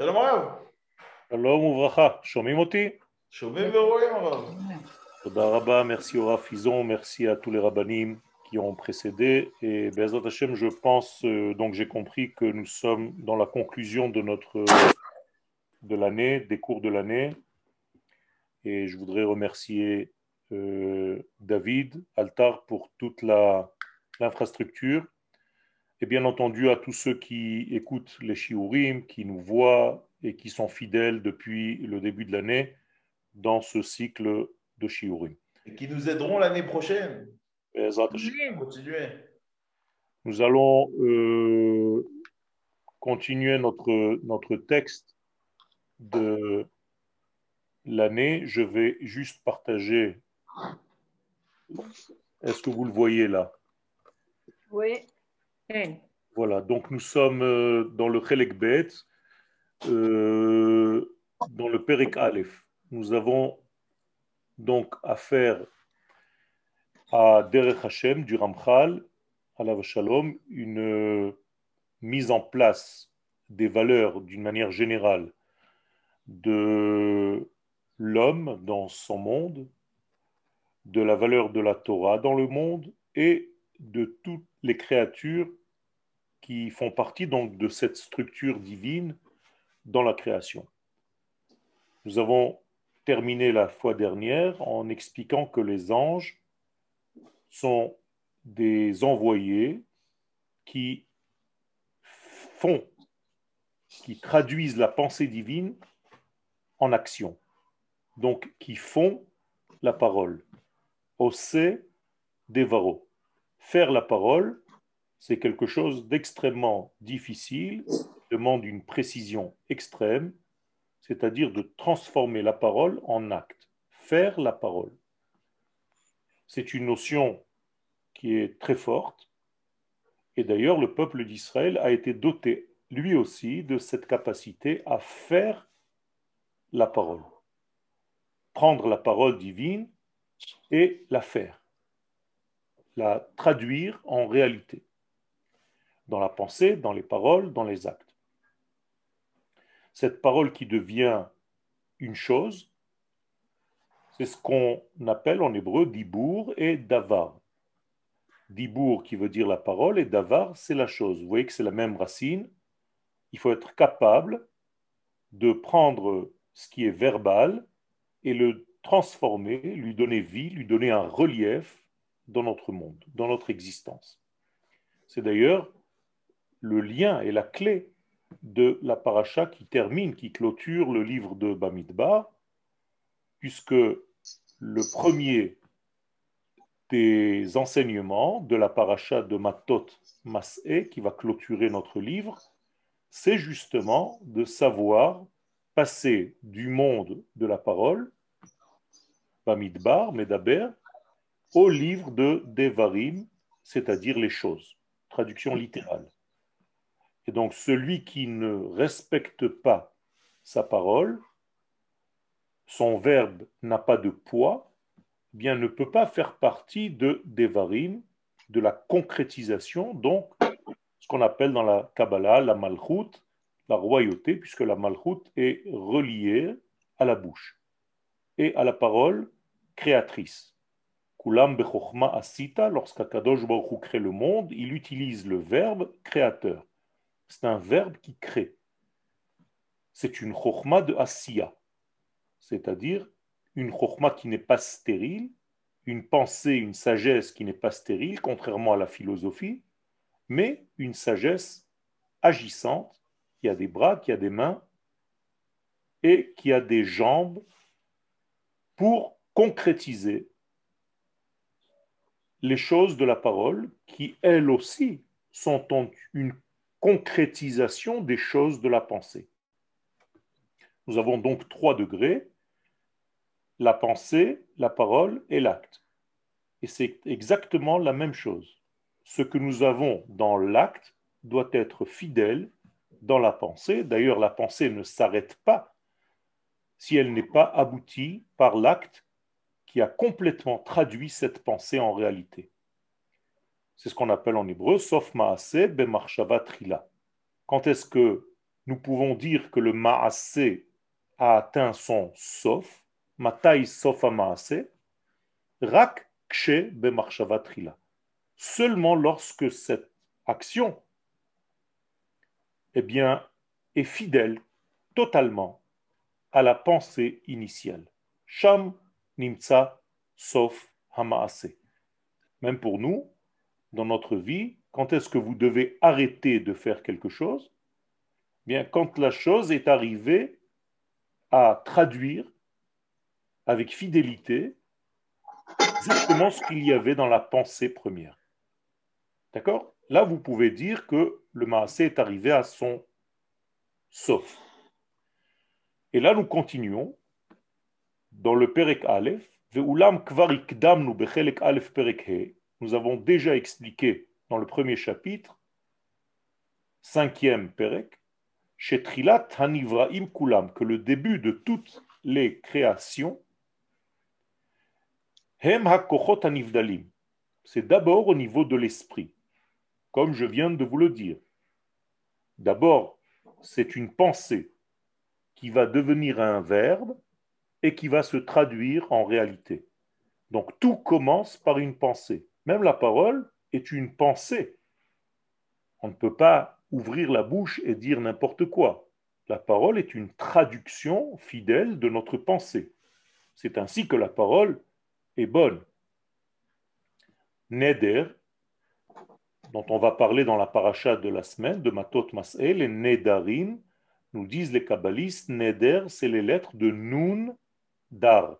שלום הרב. שלום וברכה, שומעים אותי? שומעים ורואים הרב. תודה רבה, merci au Rav Fison, merci à tous les rabbinim qui ont précédé. Et Bezat Hashem, je pense, euh, donc j'ai compris que nous sommes dans la conclusion de notre de l'année, des cours de l'année. Et je voudrais remercier euh, David Altar pour toute la- l'infrastructure. et bien entendu à tous ceux qui écoutent les shiurim, qui nous voient et qui sont fidèles depuis le début de l'année dans ce cycle de shiurim. Et qui nous aideront l'année prochaine. Continuer. Nous allons euh, continuer notre, notre texte de l'année. Je vais juste partager. Est-ce que vous le voyez là? Oui. Voilà, donc nous sommes euh, dans le Chelek Bet, euh, dans le Perek Aleph. Nous avons donc affaire à Derech Hashem du Ramchal, Alav Shalom, une euh, mise en place des valeurs d'une manière générale de l'homme dans son monde, de la valeur de la Torah dans le monde et de toutes les créatures qui font partie donc de cette structure divine dans la création. Nous avons terminé la fois dernière en expliquant que les anges sont des envoyés qui font, qui traduisent la pensée divine en action, donc qui font la parole. Ose devaro. Faire la parole, c'est quelque chose d'extrêmement difficile, demande une précision extrême, c'est-à-dire de transformer la parole en acte. Faire la parole. C'est une notion qui est très forte, et d'ailleurs le peuple d'Israël a été doté lui aussi de cette capacité à faire la parole. Prendre la parole divine et la faire, la traduire en réalité dans la pensée, dans les paroles, dans les actes. Cette parole qui devient une chose, c'est ce qu'on appelle en hébreu dibour et davar. Dibour qui veut dire la parole et davar c'est la chose. Vous voyez que c'est la même racine. Il faut être capable de prendre ce qui est verbal et le transformer, lui donner vie, lui donner un relief dans notre monde, dans notre existence. C'est d'ailleurs le lien et la clé de la paracha qui termine, qui clôture le livre de Bamidbar, puisque le premier des enseignements de la paracha de Matot Mas'e, qui va clôturer notre livre, c'est justement de savoir passer du monde de la parole, Bamidbar, Medaber, au livre de Devarim, c'est-à-dire les choses. Traduction littérale. Donc celui qui ne respecte pas sa parole, son verbe n'a pas de poids, eh bien ne peut pas faire partie de Devarim, de la concrétisation, donc ce qu'on appelle dans la Kabbalah la malchut, la royauté, puisque la malchut est reliée à la bouche et à la parole créatrice. Kulam bechokma asita, lorsqu'Akadosh Baruch crée le monde, il utilise le verbe créateur. C'est un verbe qui crée. C'est une chokma de asiya, c'est-à-dire une chokma qui n'est pas stérile, une pensée, une sagesse qui n'est pas stérile, contrairement à la philosophie, mais une sagesse agissante, qui a des bras, qui a des mains et qui a des jambes pour concrétiser les choses de la parole qui, elles aussi, sont une concrétisation des choses de la pensée. Nous avons donc trois degrés, la pensée, la parole et l'acte. Et c'est exactement la même chose. Ce que nous avons dans l'acte doit être fidèle dans la pensée. D'ailleurs, la pensée ne s'arrête pas si elle n'est pas aboutie par l'acte qui a complètement traduit cette pensée en réalité. C'est ce qu'on appelle en hébreu, sauf maase bemarshava trila. Quand est-ce que nous pouvons dire que le Maasé a atteint son Sof, Matai Sof Maasé, Rak Kshe Bemarshava Trila. Seulement lorsque cette action eh bien, est fidèle totalement à la pensée initiale. Sham Nimtsa Sof Hamaase. Même pour nous, dans notre vie, quand est-ce que vous devez arrêter de faire quelque chose? Bien, quand la chose est arrivée à traduire avec fidélité exactement ce qu'il y avait dans la pensée première. D'accord? Là, vous pouvez dire que le Maasé est arrivé à son sauf. Et là, nous continuons dans le Perek Aleph. Nous avons déjà expliqué dans le premier chapitre, cinquième Perek, chez Hanivraim que le début de toutes les créations, Hem HaKochot Hanivdalim, c'est d'abord au niveau de l'esprit, comme je viens de vous le dire. D'abord, c'est une pensée qui va devenir un verbe et qui va se traduire en réalité. Donc tout commence par une pensée. Même la parole est une pensée. On ne peut pas ouvrir la bouche et dire n'importe quoi. La parole est une traduction fidèle de notre pensée. C'est ainsi que la parole est bonne. Neder, dont on va parler dans la paracha de la semaine, de Matot Mas'el, les Nedarim, nous disent les kabbalistes, Neder, c'est les lettres de Nun Dar.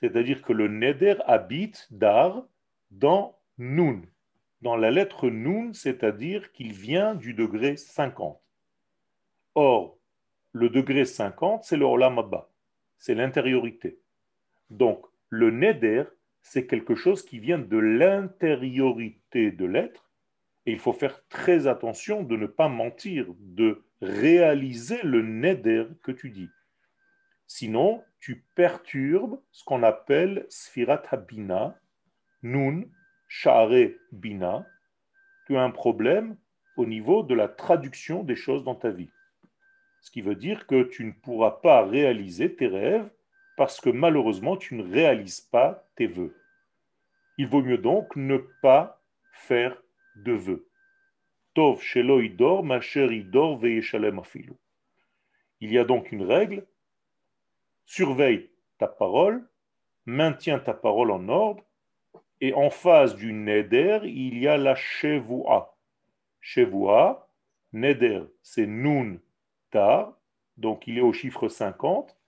C'est-à-dire que le Neder habite Dar dans Nun dans la lettre Nun, c'est-à-dire qu'il vient du degré 50. Or, le degré 50, c'est le Olam c'est l'intériorité. Donc, le Neder, c'est quelque chose qui vient de l'intériorité de l'être, et il faut faire très attention de ne pas mentir, de réaliser le Neder que tu dis. Sinon, tu perturbes ce qu'on appelle Sfirat Habina, Nun, Sha'are Bina, tu as un problème au niveau de la traduction des choses dans ta vie. Ce qui veut dire que tu ne pourras pas réaliser tes rêves parce que malheureusement tu ne réalises pas tes vœux. Il vaut mieux donc ne pas faire de vœux. Tov shelo idor, ma idor veyeshalem afilu. Il y a donc une règle, surveille ta parole, maintiens ta parole en ordre, et en face du neder, il y a la chevoua. Chevoua, neder, c'est nun tar, donc il est au chiffre 50.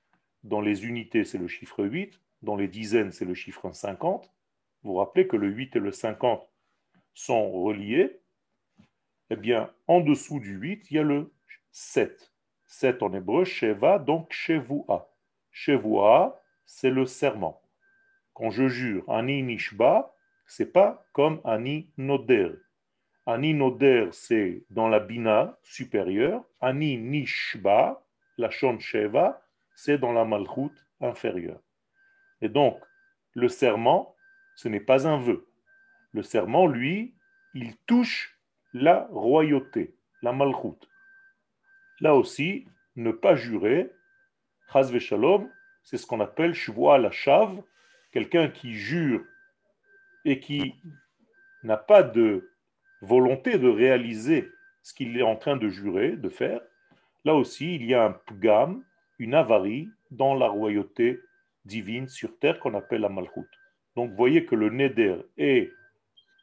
Dans les unités, c'est le chiffre 8. Dans les dizaines, c'est le chiffre 50. Vous vous rappelez que le 8 et le 50 sont reliés. Eh bien, en dessous du 8, il y a le 7. 7 en hébreu, Sheva, donc Chevoua. Chevoua, c'est le serment. Quand je jure Ani Nishba, c'est pas comme Ani Noder. Ani Noder, c'est dans la Bina supérieure. Ani Nishba, la Shon Sheva, c'est dans la Malchut inférieure. Et donc, le serment, ce n'est pas un vœu. Le serment, lui, il touche la royauté, la Malchut. Là aussi, ne pas jurer, Chaz Shalom, c'est ce qu'on appelle Shvoa la Shav, quelqu'un qui jure et qui n'a pas de volonté de réaliser ce qu'il est en train de jurer, de faire, là aussi, il y a un pgam, une avarie dans la royauté divine sur terre qu'on appelle la malchut. Donc, voyez que le neder et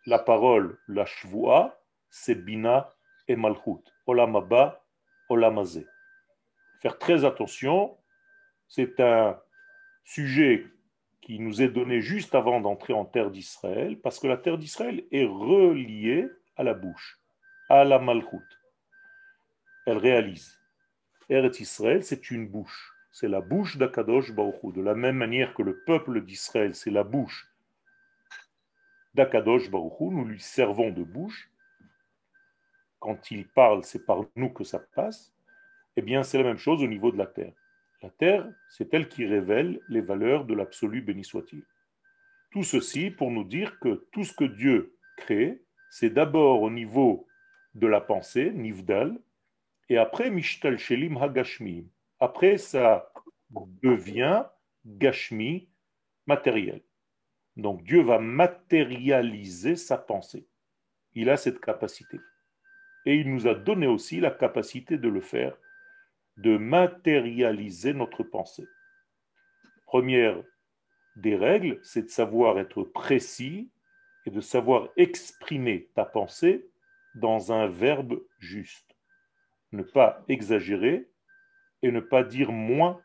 la parole, la shvoa, c'est bina et malchut. Olamaba, olamazé. Faire très attention, c'est un sujet qui nous est donné juste avant d'entrer en terre d'Israël, parce que la terre d'Israël est reliée à la bouche, à la malchoute. Elle réalise. Eretz Israël, c'est une bouche. C'est la bouche d'Akadosh Baruch De la même manière que le peuple d'Israël, c'est la bouche d'Akadosh Baruch nous lui servons de bouche. Quand il parle, c'est par nous que ça passe. Eh bien, c'est la même chose au niveau de la terre. La terre, c'est elle qui révèle les valeurs de l'absolu béni soit-il. Tout ceci pour nous dire que tout ce que Dieu crée, c'est d'abord au niveau de la pensée, Nivdal, Et après, Mishtal Shelim Hagashmi. Après, ça devient Gashmi, matériel. Donc Dieu va matérialiser sa pensée. Il a cette capacité. Et il nous a donné aussi la capacité de le faire, de matérialiser notre pensée. Première des règles, c'est de savoir être précis et de savoir exprimer ta pensée dans un verbe juste. Ne pas exagérer et ne pas dire moins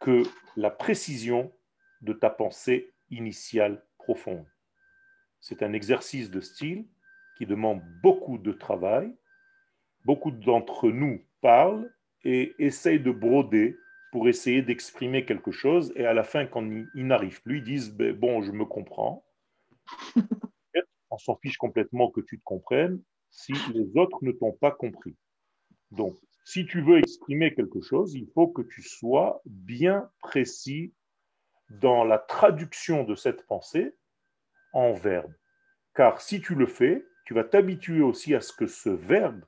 que la précision de ta pensée initiale profonde. C'est un exercice de style qui demande beaucoup de travail. Beaucoup d'entre nous parlent et essayent de broder pour essayer d'exprimer quelque chose. Et à la fin, quand ils n'arrivent plus, ils disent ben, Bon, je me comprends. On s'en fiche complètement que tu te comprennes si les autres ne t'ont pas compris. Donc, si tu veux exprimer quelque chose, il faut que tu sois bien précis dans la traduction de cette pensée en verbe. Car si tu le fais, tu vas t'habituer aussi à ce que ce verbe,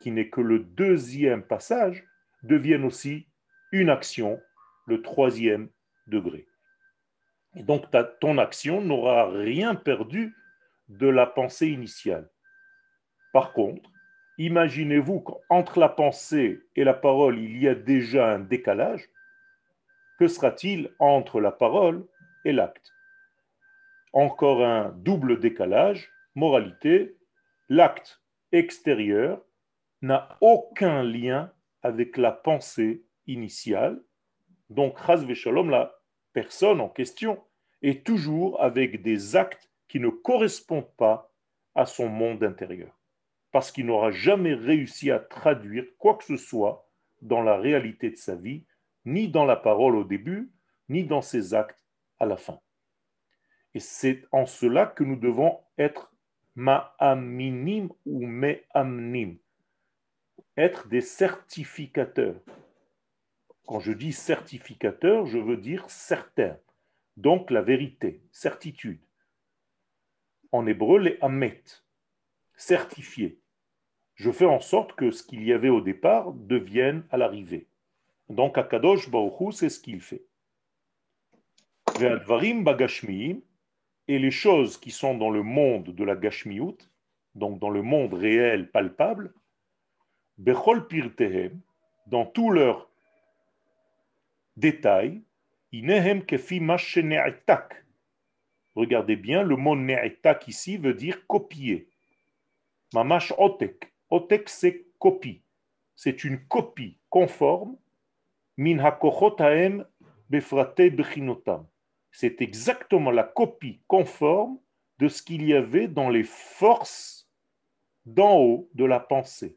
qui n'est que le deuxième passage, devienne aussi une action, le troisième degré. Et donc ta, ton action n'aura rien perdu de la pensée initiale. Par contre, imaginez-vous qu'entre la pensée et la parole, il y a déjà un décalage. Que sera-t-il entre la parole et l'acte? Encore un double décalage. Moralité, l'acte extérieur n'a aucun lien avec la pensée initiale. Donc, Ras Shalom, la personne en question, est toujours avec des actes qui ne correspondent pas à son monde intérieur. Parce qu'il n'aura jamais réussi à traduire quoi que ce soit dans la réalité de sa vie, ni dans la parole au début, ni dans ses actes à la fin. Et c'est en cela que nous devons être ma'aminim ou me'amnim, être des certificateurs. Quand je dis certificateur, je veux dire certain. Donc la vérité, certitude. En hébreu, les amet, certifié. Je fais en sorte que ce qu'il y avait au départ devienne à l'arrivée. Donc Akadosh Baruch c'est ce qu'il fait. Et les choses qui sont dans le monde de la Gashmiut, donc dans le monde réel, palpable, Bechol Pirtehem, dans tous leurs détails, Inehem kefi Regardez bien, le mot ne'etak ici veut dire copier. Mamash otek. Otek, c'est copie. C'est une copie conforme. Min befrate bechinotam. C'est exactement la copie conforme de ce qu'il y avait dans les forces d'en haut de la pensée.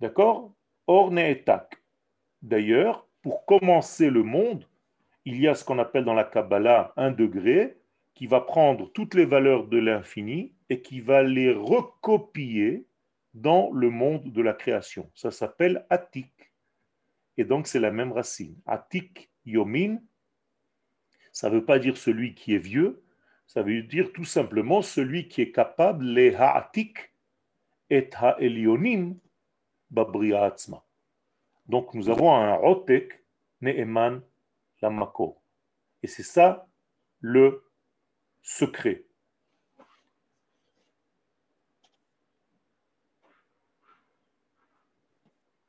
D'accord? Or ne'etak. D'ailleurs, pour commencer le monde, il y a ce qu'on appelle dans la Kabbalah un degré qui va prendre toutes les valeurs de l'infini et qui va les recopier dans le monde de la création. Ça s'appelle Atik. Et donc c'est la même racine. Atik Yomin, ça ne veut pas dire celui qui est vieux, ça veut dire tout simplement celui qui est capable, les Ha'atik et Ha'elionim Donc nous avons un Otek, Ne'eman, Lamako. Et c'est ça le secret.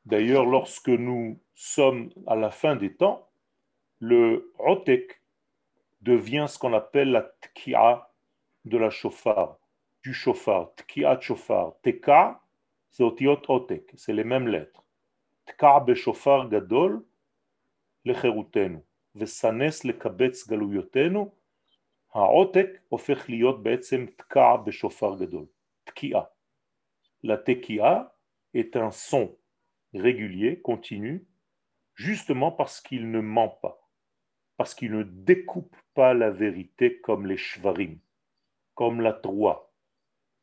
D'ailleurs, lorsque nous sommes à la fin des temps, le Otek devient ce qu'on appelle la Tkia de la chauffard, du chauffard, Tkia chauffard. Teka, c'est Otiot Otek, c'est les mêmes lettres. Tka beshofar gadol לחירותנו, וסנס לקבץ גלויותינו, העותק הופך להיות בעצם תקע בשופר גדול, תקיעה. La tekia est un son régulier, continu, justement parce qu'il ne ment pas, parce qu'il ne découpe pas la vérité comme les shvarim, comme la droit,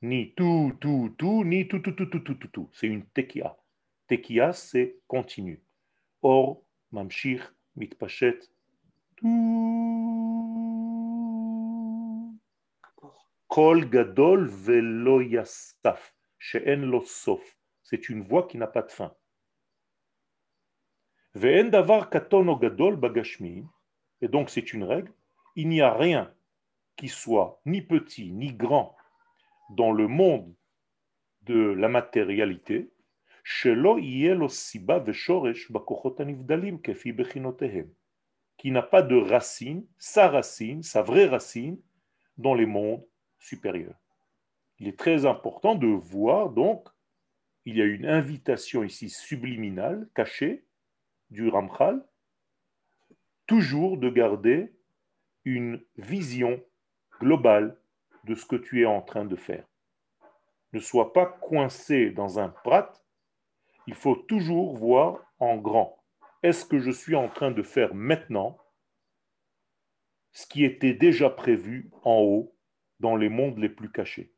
ni tout, tout, tout, ni tout, tout, tout, tout, tout, tout, tout. C'est une tekia. Tekia, c'est continu. Or, mamshir, mitpashet, kol gadol velo yasaf, she'en lo sof. C'est une voie qui n'a pas de fin. Ve'en davar katon o gadol bagashmi. Et donc c'est une règle. Il n'y a rien qui soit ni petit ni grand dans le monde de la matérialité, qui n'a pas de racine, sa racine, sa vraie racine, dans les mondes supérieurs. Il est très important de voir, donc, il y a une invitation ici subliminale, cachée, du Ramchal, toujours de garder une vision globale de ce que tu es en train de faire. Ne sois pas coincé dans un prat, il faut toujours voir en grand est-ce que je suis en train de faire maintenant ce qui était déjà prévu en haut dans les mondes les plus cachés?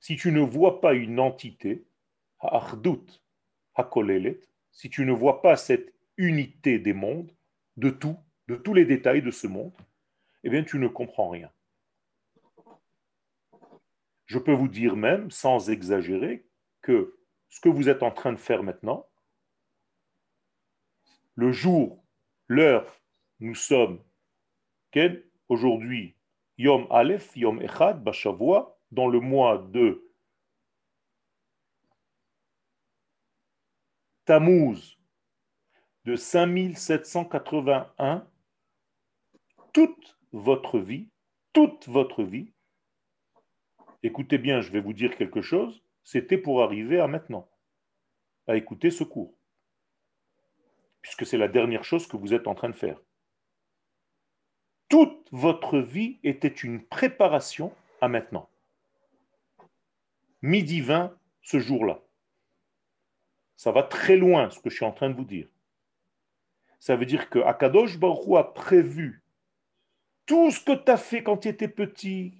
Si tu ne vois pas une entité, si tu ne vois pas cette unité des mondes, de tout, de tous les détails de ce monde, eh bien tu ne comprends rien. Je peux vous dire même, sans exagérer, que ce que vous êtes en train de faire maintenant, le jour, l'heure, nous sommes aujourd'hui Yom Aleph, Yom Echad, Bashavua, dans le mois de Tammuz de 5781, toute votre vie, toute votre vie, écoutez bien, je vais vous dire quelque chose, c'était pour arriver à maintenant, à écouter ce cours puisque c'est la dernière chose que vous êtes en train de faire. Toute votre vie était une préparation à maintenant. Midi 20, ce jour-là. Ça va très loin ce que je suis en train de vous dire. Ça veut dire que Akadosh Baruch a prévu tout ce que tu as fait quand tu étais petit,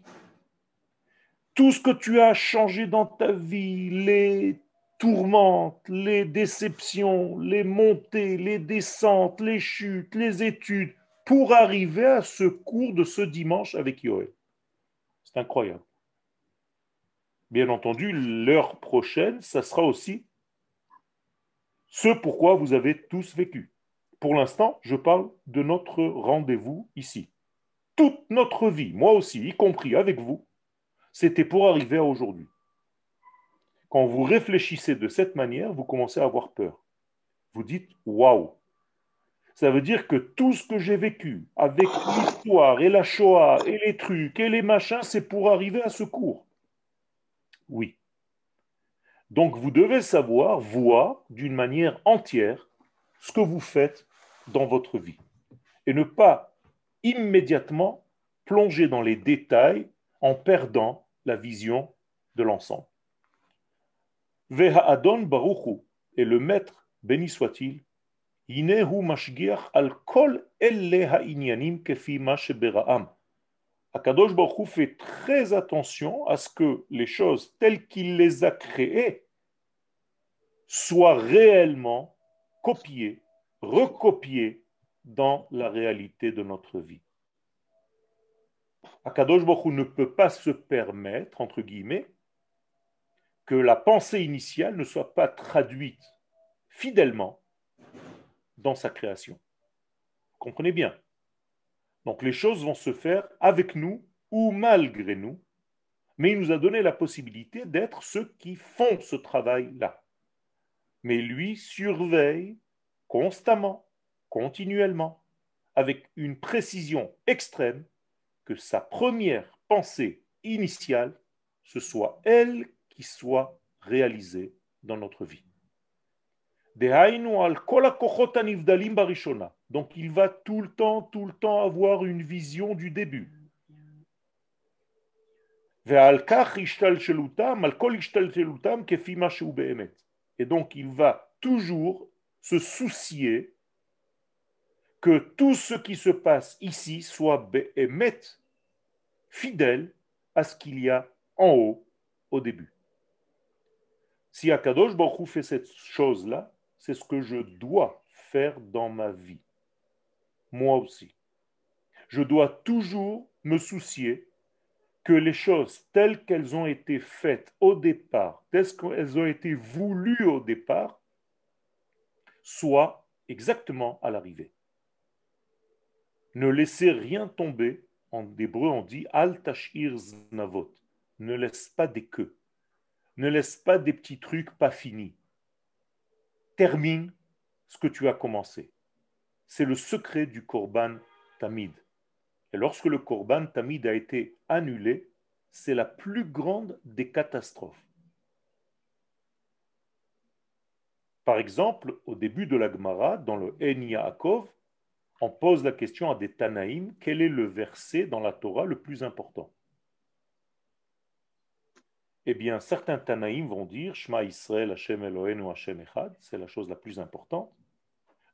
tout ce que tu as changé dans ta vie, les tourmentes, les déceptions, les montées, les descentes, les chutes, les études, pour arriver à ce cours de ce dimanche avec Yoel. C'est incroyable. Bien entendu, l'heure prochaine, ça sera aussi ce pourquoi vous avez tous vécu. Pour l'instant, je parle de notre rendez-vous ici. Toute notre vie, moi aussi, y compris avec vous, c'était pour arriver à aujourd'hui. Quand vous réfléchissez de cette manière, vous commencez à avoir peur. Vous dites waouh. Ça veut dire que tout ce que j'ai vécu avec l'histoire et la Shoah et les trucs et les machins, c'est pour arriver à ce cours. Oui. Donc vous devez savoir, voir d'une manière entière ce que vous faites dans votre vie et ne pas immédiatement plonger dans les détails en perdant vision de l'ensemble. Veha Adon Baruchu, et le maître, béni soit-il, Inehu mashgiach al kol ha'inyanim kefi beraam. Akadosh Baruchu fait très attention à ce que les choses telles qu'il les a créées soient réellement copiées, recopiées dans la réalité de notre vie. Akadosh Baruch ne peut pas se permettre, entre guillemets, que la pensée initiale ne soit pas traduite fidèlement dans sa création. Comprenez bien. Donc les choses vont se faire avec nous ou malgré nous, mais il nous a donné la possibilité d'être ceux qui font ce travail-là. Mais lui surveille constamment, continuellement, avec une précision extrême, sa première pensée initiale, ce soit elle qui soit réalisé dans notre vie. Donc il va tout le temps, tout le temps avoir une vision du début. Et donc il va toujours se soucier que tout ce qui se passe ici soit fidèle à ce qu'il y a en haut au début. Si Akadosh Baruch fait cette chose-là, c'est ce que je dois faire dans ma vie. Moi aussi. Je dois toujours me soucier que les choses telles qu'elles ont été faites au départ, telles qu'elles ont été voulues au départ, soient exactement à l'arrivée. Ne laissez rien tomber. En hébreu, on dit Al tashir znavot. Ne laisse pas des queues. Ne laisse pas des petits trucs pas finis. Termine ce que tu as commencé. C'est le secret du Korban Tamid. Et lorsque le Korban Tamid a été annulé, c'est la plus grande des catastrophes. Par exemple, au début de la Gemara, dans le En Yaakov, on pose la question à des Tanaïm quel est le verset dans la Torah le plus important? Eh bien, certains Tanaïm vont dire Shema Israël, Hashem Eloheinu, Hashem Echad, c'est la chose la plus importante.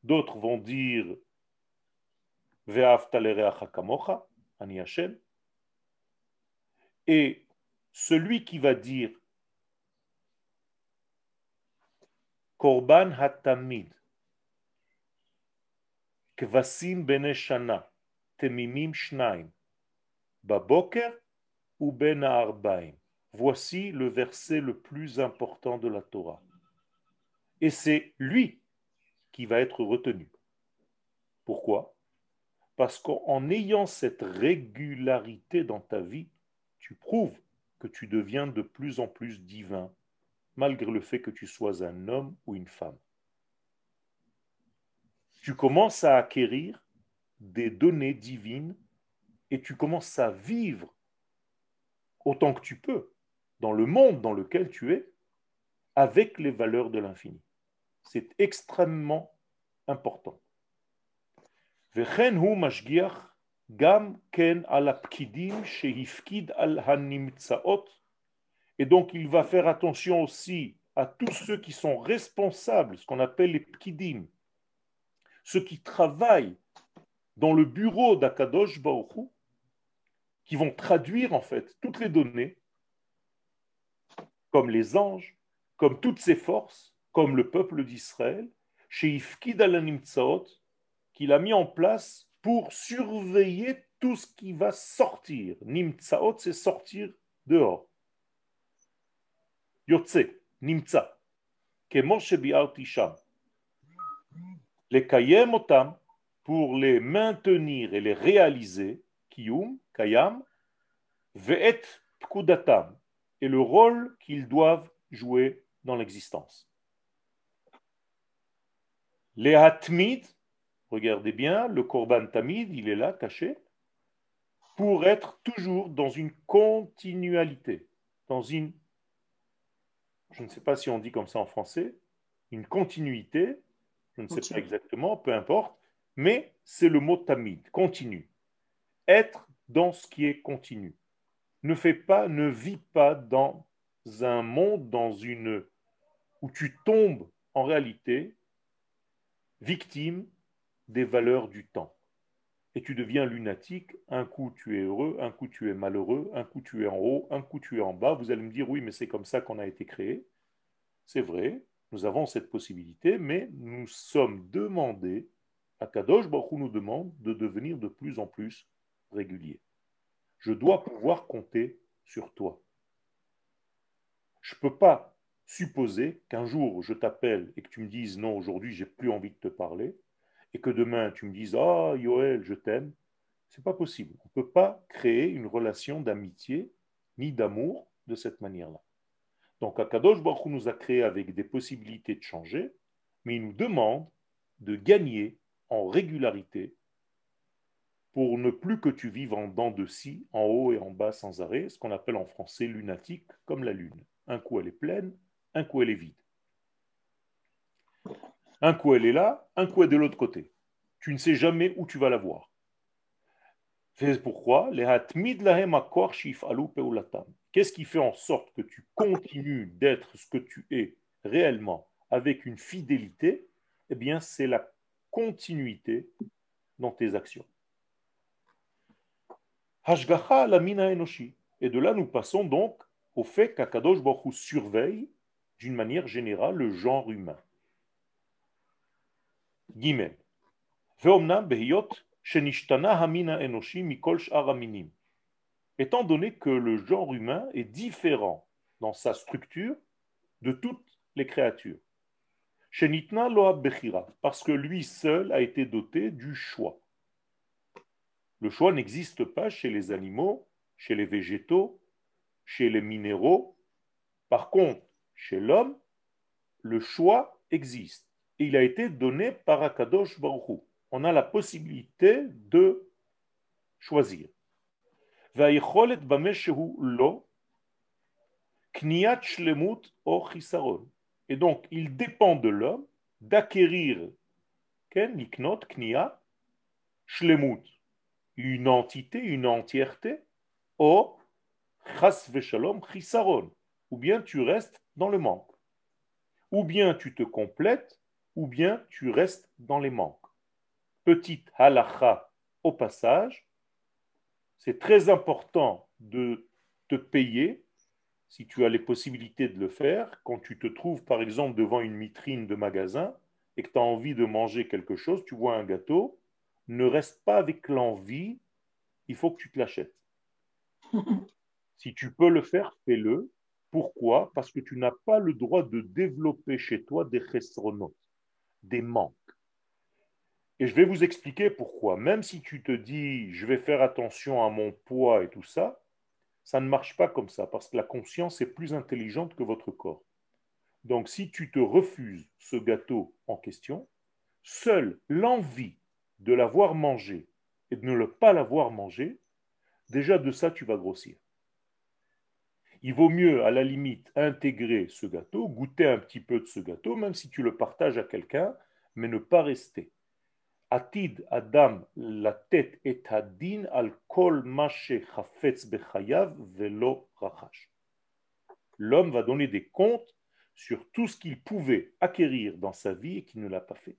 D'autres vont dire Kamocha, Ani Hashem. Et celui qui va dire Korban Hatamid, Voici le verset le plus important de la Torah. Et c'est lui qui va être retenu. Pourquoi? Parce qu'en ayant cette régularité dans ta vie, tu prouves que tu deviens de plus en plus divin, malgré le fait que tu sois un homme ou une femme tu commences à acquérir des données divines et tu commences à vivre autant que tu peux dans le monde dans lequel tu es avec les valeurs de l'infini. C'est extrêmement important. Et donc il va faire attention aussi à tous ceux qui sont responsables, ce qu'on appelle les pkidim, ceux qui travaillent dans le bureau d'Akadosh Baruch qui vont traduire en fait toutes les données, comme les anges, comme toutes ces forces, comme le peuple d'Israël, chez Ifkid al qu'il a mis en place pour surveiller tout ce qui va sortir. Nimtsaot, c'est sortir dehors. Yotze, Nimtsa. Bi'arti sham les kayem otam, pour les maintenir et les réaliser, kiyum, kayam, ve'et pkudatam, et le rôle qu'ils doivent jouer dans l'existence. Les hatmid, regardez bien, le korban tamid, il est là, caché, pour être toujours dans une continualité, dans une, je ne sais pas si on dit comme ça en français, une continuité je ne sais pas exactement, peu importe, mais c'est le mot tamid, continu. Être dans ce qui est continu. Ne fais pas, ne vis pas dans un monde, dans une où tu tombes en réalité victime des valeurs du temps. Et tu deviens lunatique, un coup tu es heureux, un coup tu es malheureux, un coup tu es en haut, un coup tu es en bas. Vous allez me dire oui, mais c'est comme ça qu'on a été créé. C'est vrai, nous avons cette possibilité, mais nous sommes demandés, à Kadosh Baruch nous demande de devenir de plus en plus réguliers. Je dois pouvoir compter sur toi. Je ne peux pas supposer qu'un jour je t'appelle et que tu me dises non, aujourd'hui j'ai plus envie de te parler, et que demain tu me dises ah Yoel, je t'aime. C'est pas possible. On ne peut pas créer une relation d'amitié ni d'amour de cette manière-là. Donc Akadosh Baruch nous a créé avec des possibilités de changer, mais il nous demande de gagner en régularité pour ne plus que tu vives en dents de scie, en haut et en bas sans arrêt, ce qu'on appelle en français lunatique, comme la lune. Un coup elle est pleine, un coup elle est vide. Un coup elle est là, un coup elle est de l'autre côté. Tu ne sais jamais où tu vas la voir. C'est pourquoi les Qu'est-ce qui fait en sorte que tu continues d'être ce que tu es réellement avec une fidélité? Eh bien, c'est la continuité dans tes actions. Hashgacha la mina enoshi. Et de là, nous passons donc au fait qu'Akadosh Baruch surveille d'une manière générale le genre humain. Behiyot étant donné que le genre humain est différent dans sa structure de toutes les créatures. Shenitna parce que lui seul a été doté du choix. Le choix n'existe pas chez les animaux, chez les végétaux, chez les minéraux. Par contre, chez l'homme, le choix existe. Il a été donné par Akadosh Baruch On a la possibilité de choisir. Et donc, il dépend de l'homme d'acquérir une entité, une entièreté, ou ou bien tu restes dans le manque, ou bien tu te complètes, ou bien tu restes dans les manques. Petite halacha au passage, c'est très important de te payer si tu as les possibilités de le faire, quand tu te trouves par exemple devant une vitrine de magasin et que tu as envie de manger quelque chose, tu vois un gâteau, ne reste pas avec l'envie, il faut que tu te l'achètes. si tu peux le faire, fais-le. Pourquoi? Parce que tu n'as pas le droit de développer chez toi des chesronotes, des manques. Et je vais vous expliquer pourquoi. Même si tu te dis, je vais faire attention à mon poids et tout ça, ça ne marche pas comme ça, parce que la conscience est plus intelligente que votre corps. Donc si tu te refuses ce gâteau en question, seule l'envie de l'avoir mangé et de ne pas l'avoir mangé, déjà de ça, tu vas grossir. Il vaut mieux, à la limite, intégrer ce gâteau, goûter un petit peu de ce gâteau, même si tu le partages à quelqu'un, mais ne pas rester. L'homme va donner des comptes sur tout ce qu'il pouvait acquérir dans sa vie et qu'il ne l'a pas fait.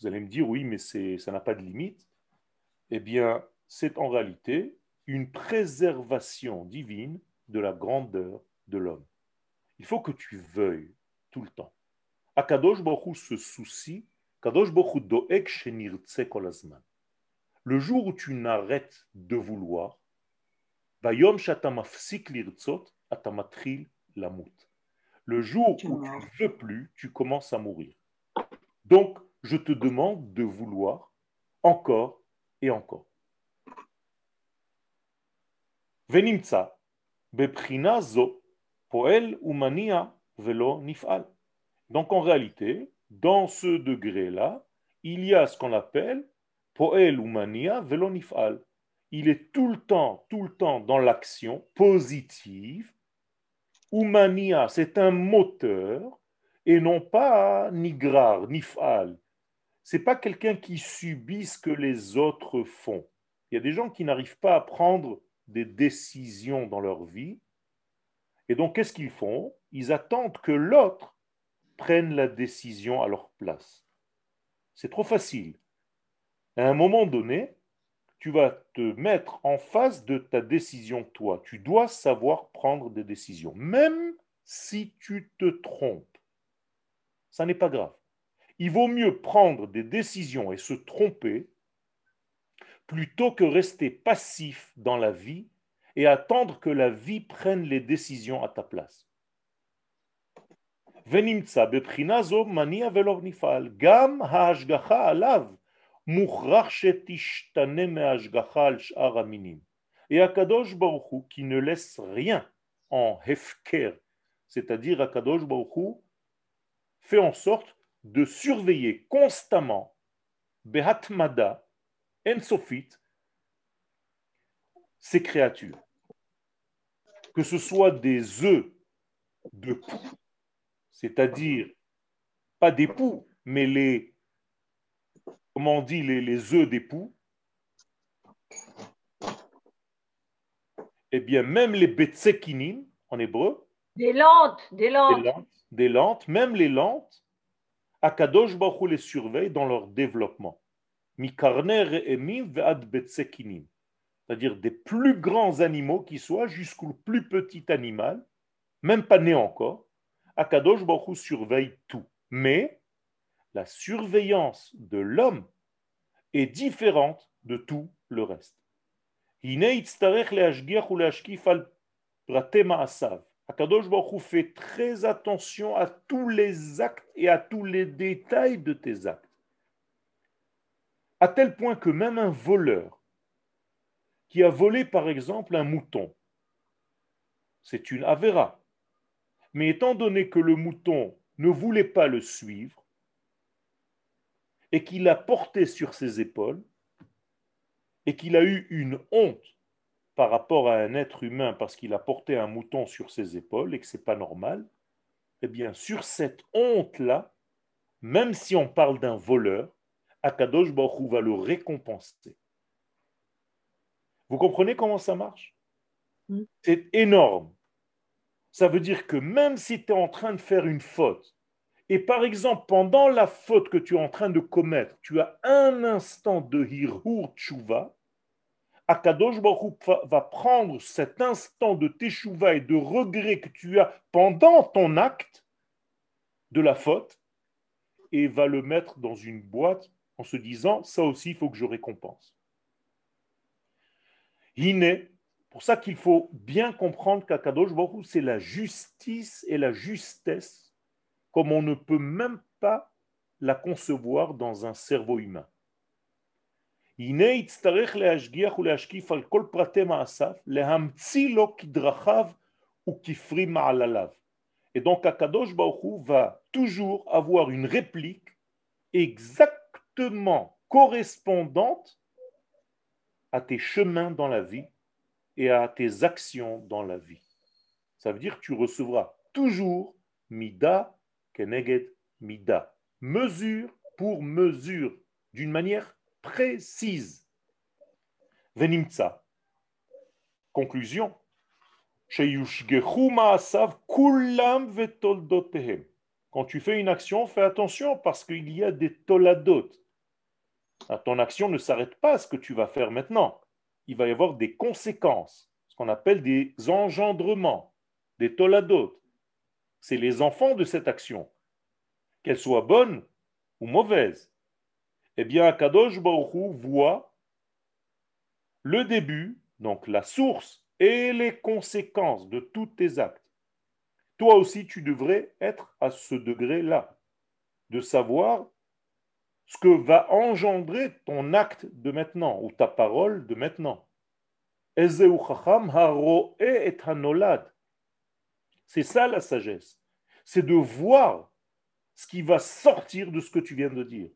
Vous allez me dire, oui, mais ça n'a pas de limite. Eh bien, c'est en réalité une préservation divine de la grandeur de l'homme. Il faut que tu veuilles tout le temps. Akadosh Baruch se soucie, Kadosh Baruch doek Le jour où tu n'arrêtes de vouloir, Bayom shatamafsik lirtzot atamatril lamut. Le jour où tu ne veux plus, tu commences à mourir. Donc, je te demande de vouloir encore et encore. Venimtsa, beprina zo, poel umania velo nifal. Donc en réalité, dans ce degré-là, il y a ce qu'on appelle poel umania velo nifal. Il est tout le temps, tout le temps dans l'action positive. Umania, c'est un moteur et non pas nigrar, nifal c'est pas quelqu'un qui subit ce que les autres font. Il y a des gens qui n'arrivent pas à prendre des décisions dans leur vie. Et donc, qu'est-ce qu'ils font? Ils attendent que l'autre prenne la décision à leur place. C'est trop facile. À un moment donné, tu vas te mettre en face de ta décision toi. Tu dois savoir prendre des décisions, même si tu te trompes. Ça n'est pas grave. Il vaut mieux prendre des décisions et se tromper plutôt que rester passif dans la vie et attendre que la vie prenne les décisions à ta place. Gam alav Et Akadosh Baruch qui ne laisse rien en hefker, c'est-à-dire Akadosh Baruch fait en sorte de surveiller constamment, Behatmada, Ensofit, ces créatures. Que ce soit des œufs de poux, c'est-à-dire pas des poux, mais les, comment on dit, les, les œufs des poux, eh bien, même les betsekinim, en hébreu, des lentes, des lentes, des lentes, des lentes même les lentes, Akadosh Baruch les surveille dans leur développement. C'est-à-dire des plus grands animaux qui soient jusqu'au plus petit animal, même pas né encore. Akadosh Baruch surveille tout. Mais la surveillance de l'homme est différente de tout le reste. Akadosh Baruch fait très attention à tous les actes et à tous les détails de tes actes. À tel point que même un voleur qui a volé par exemple un mouton, c'est une avera. Mais étant donné que le mouton ne voulait pas le suivre et qu'il l'a porté sur ses épaules et qu'il a eu une honte par rapport à un être humain parce qu'il a porté un mouton sur ses épaules et que ce n'est pas normal, eh bien, sur cette honte-là, même si on parle d'un voleur, Akadosh Baruch va le récompenser. Vous comprenez comment ça marche? Mm. C'est énorme. Ça veut dire que même si tu es en train de faire une faute, et par exemple, pendant la faute que tu es en train de commettre, tu as un instant de hirhur tshuva, Akadosh Baruch va prendre cet instant de teshuva et de regret que tu as pendant ton acte de la faute et va le mettre dans une boîte en se disant ça aussi il faut que je récompense. Hine, pour ça qu'il faut bien comprendre qu'Akadosh Baruch c'est la justice et la justesse comme on ne peut même pas la concevoir dans un cerveau humain. Et donc Akadosh Baruch va toujours avoir une réplique exactement correspondante à tes chemins dans la vie et à tes actions dans la vie. Ça veut dire que tu recevras toujours mida keneged mida, mesure pour mesure, d'une manière précise. Venimtsa. Conclusion. Quand tu fais une action, fais attention parce qu'il y a des toladot. Ah, Ton action ne s'arrête pas à ce que tu vas faire maintenant. Il va y avoir des conséquences, ce qu'on appelle des engendrements, des toladot. C'est les enfants de cette action, qu'elle soit bonne ou mauvaise eh bien, Kadosh Baruch Hu voit le début, donc la source et les conséquences de tous tes actes. Toi aussi, tu devrais être à ce degré-là, de savoir ce que va engendrer ton acte de maintenant ou ta parole de maintenant. C'est ça la sagesse. C'est de voir ce qui va sortir de ce que tu viens de dire.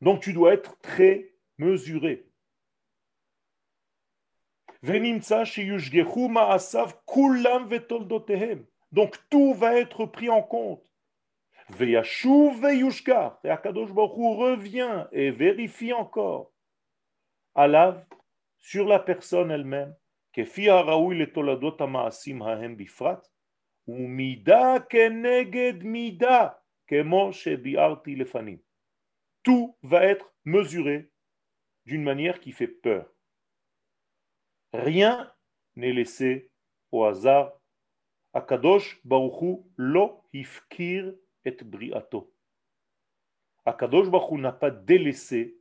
Donc tu dois être très mesuré. Donc tout va être pris en compte. Veyashuv veyushkar. Et Akadosh Baruch revient et vérifie encore. Alav, sur la personne elle-même, kefi haraoui letoladot ha'ma'asim hahem bifrat, umida keneged mida, kemo shebiarti lefanim tout va être mesuré d'une manière qui fait peur. Rien n'est laissé au hasard. Akadosh Baruchu lo hifkir et briato. Akadosh Baruchu n'a pas délaissé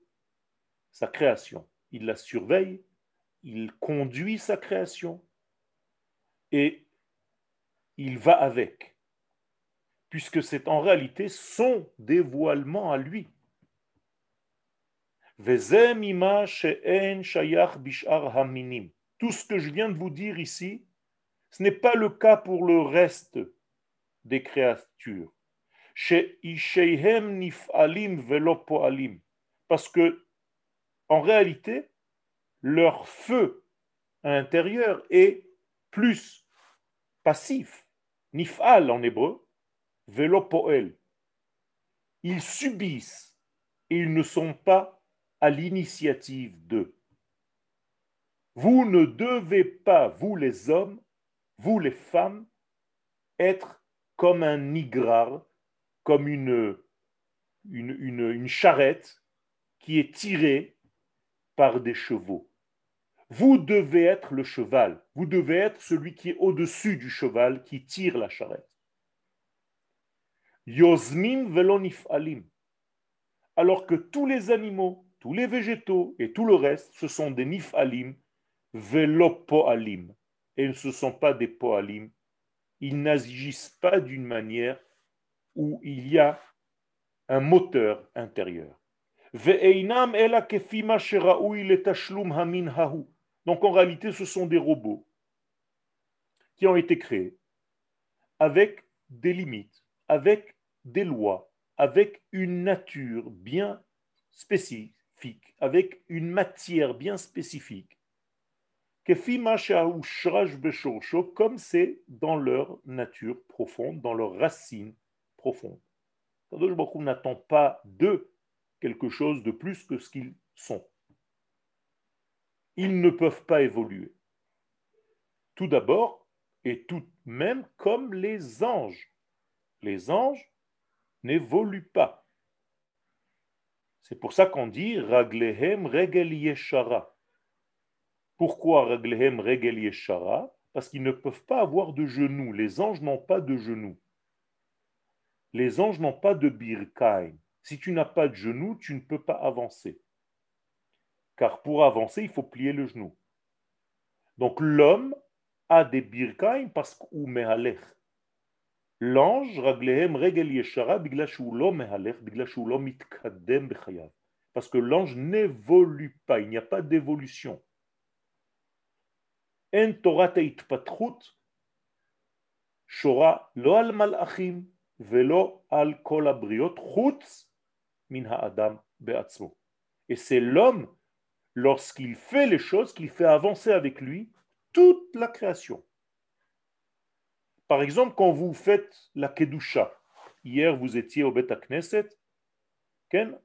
sa création. Il la surveille, il conduit sa création et il va avec, puisque c'est en réalité son dévoilement à lui. Tout ce que je viens de vous dire ici, ce n'est pas le cas pour le reste des créatures. Parce que, en réalité, leur feu intérieur est plus passif, nif'al en hébreu, velopoel. Ils subissent et ils ne sont pas à l'initiative d'eux. Vous ne devez pas, vous les hommes, vous les femmes, être comme un nigrar, comme une, une, une, charrette qui est tirée par des chevaux. Vous devez être le cheval, vous devez être celui qui est au-dessus du cheval, qui tire la charrette. Yosmim velonif alim. Alors que tous les animaux tous les végétaux et tout le reste, ce sont des nifalim, velopoalim. Et ce ne sont pas des poalim. Ils n'agissent pas d'une manière où il y a un moteur intérieur. Donc en réalité, ce sont des robots qui ont été créés avec des limites, avec des lois, avec une nature bien spécifique, avec une matière bien spécifique, comme c'est dans leur nature profonde, dans leur racine profonde. Kadosh n'attend pas d'eux quelque chose de plus que ce qu'ils sont. Ils ne peuvent pas évoluer. Tout d'abord, et tout même comme les anges. Les anges n'évoluent pas. C'est pour ça qu'on dit Raglehem Regel Yeshara. Pourquoi Raglehem Regel Yeshara? Parce qu'ils ne peuvent pas avoir de genoux. Les anges n'ont pas de genoux. Les anges n'ont pas de birkaim. Si tu n'as pas de genoux, tu ne peux pas avancer. Car pour avancer, il faut plier le genou. Donc l'homme a des birkaim parce qu'il mehalech. L'ange, raglehem regel yeshara, lo mehalech, lo mitkadem bechayav. Parce que l'ange n'évolue pas, il n'y a pas d'évolution. En Torah itpatrut, shora lo al malachim, velo al chutz min ha'adam. Et c'est l'homme, lorsqu'il fait les choses, qu'il fait avancer avec lui toute la création. Par exemple, quand vous faites la Kedusha, hier vous étiez au Bet Knesset,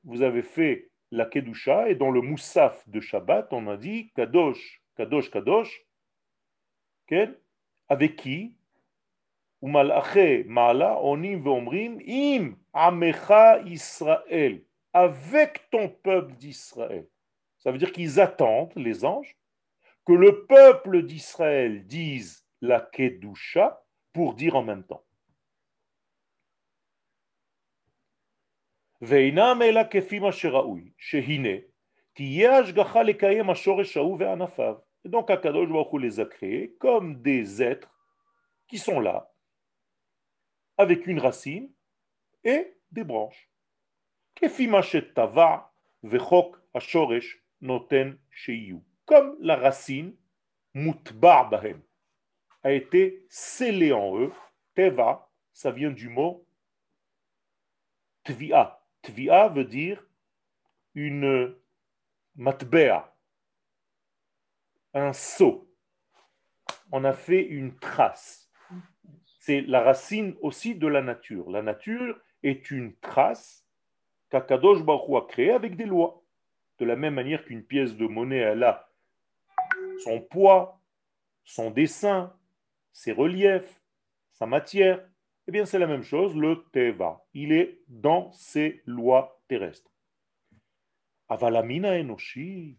vous avez fait la Kedusha et dans le Moussaf de Shabbat, on a dit Kadosh, Kadosh, Kadosh, avec qui? Avec ton peuple d'Israël. Ça veut dire qu'ils attendent, les anges, que le peuple d'Israël dise la Kedusha pour dire en même temps. Et donc Baruch les a créés comme des êtres qui sont là, avec une racine et des branches. Comme la racine, a été scellée en eux. Teva, ça vient du mot tvia. Tvia veut dire une matbea, un seau. On a fait une trace. C'est la racine aussi de la nature. La nature est une trace qu'Akadosh Baruch a créée avec des lois. De la même manière qu'une pièce de monnaie, elle a son poids, son dessin, ses reliefs, sa matière, eh bien c'est la même chose, le Teva. Il est dans ses lois terrestres. Avalamina Enoshi.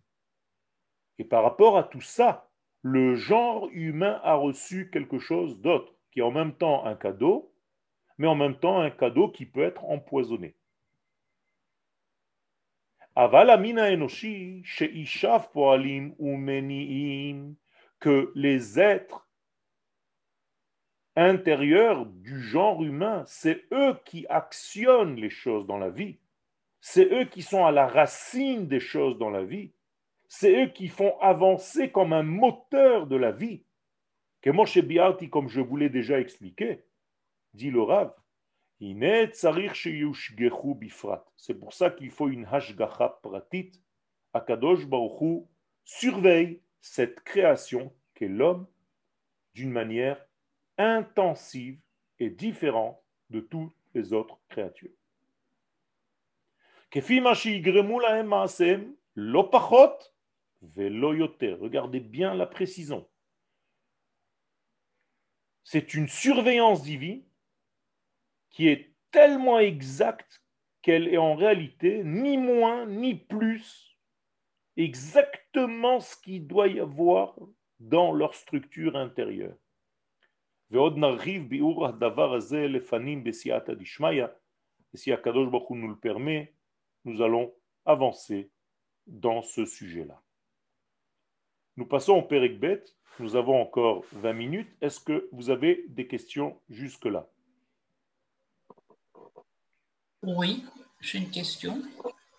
Et par rapport à tout ça, le genre humain a reçu quelque chose d'autre, qui est en même temps un cadeau, mais en même temps un cadeau qui peut être empoisonné. Que les êtres intérieur du genre humain. C'est eux qui actionnent les choses dans la vie. C'est eux qui sont à la racine des choses dans la vie. C'est eux qui font avancer comme un moteur de la vie. Moshe Biarti, comme je vous l'ai déjà expliqué, dit le Rav, c'est pour ça qu'il faut une hashgacha pratit. Akadosh Baruchu surveille cette création qu'est l'homme d'une manière intensive et différente de toutes les autres créatures. Regardez bien la précision C'est une surveillance divine qui est tellement exacte qu'elle est en réalité ni moins ni plus exactement ce qu'il doit y avoir dans leur structure intérieure. ועוד נרחיב ביאור הדבר הזה לפנים בסייעתא דשמיא, et si Akadosh Baruch nous le permet, nous allons avancer dans ce sujet-là. Nous passons au Péricbet. nous avons encore 20 minutes. Est-ce que vous avez des questions jusque-là? Oui, j'ai une question.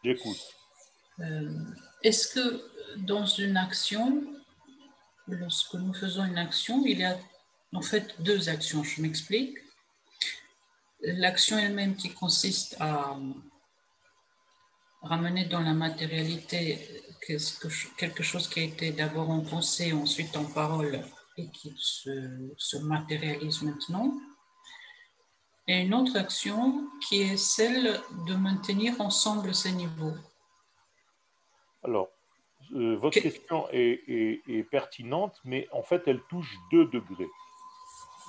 J'écoute. Euh, Est-ce que dans une action, lorsque nous faisons une action, il y a en fait deux actions, je m'explique. L'action elle-même qui consiste à ramener dans la matérialité quelque chose qui a été d'abord en pensée, ensuite en parole et qui se, se matérialise maintenant. Et une autre action qui est celle de maintenir ensemble ces niveaux. Alors, euh, votre question est, est- est pertinente, mais en fait, elle touche deux degrés.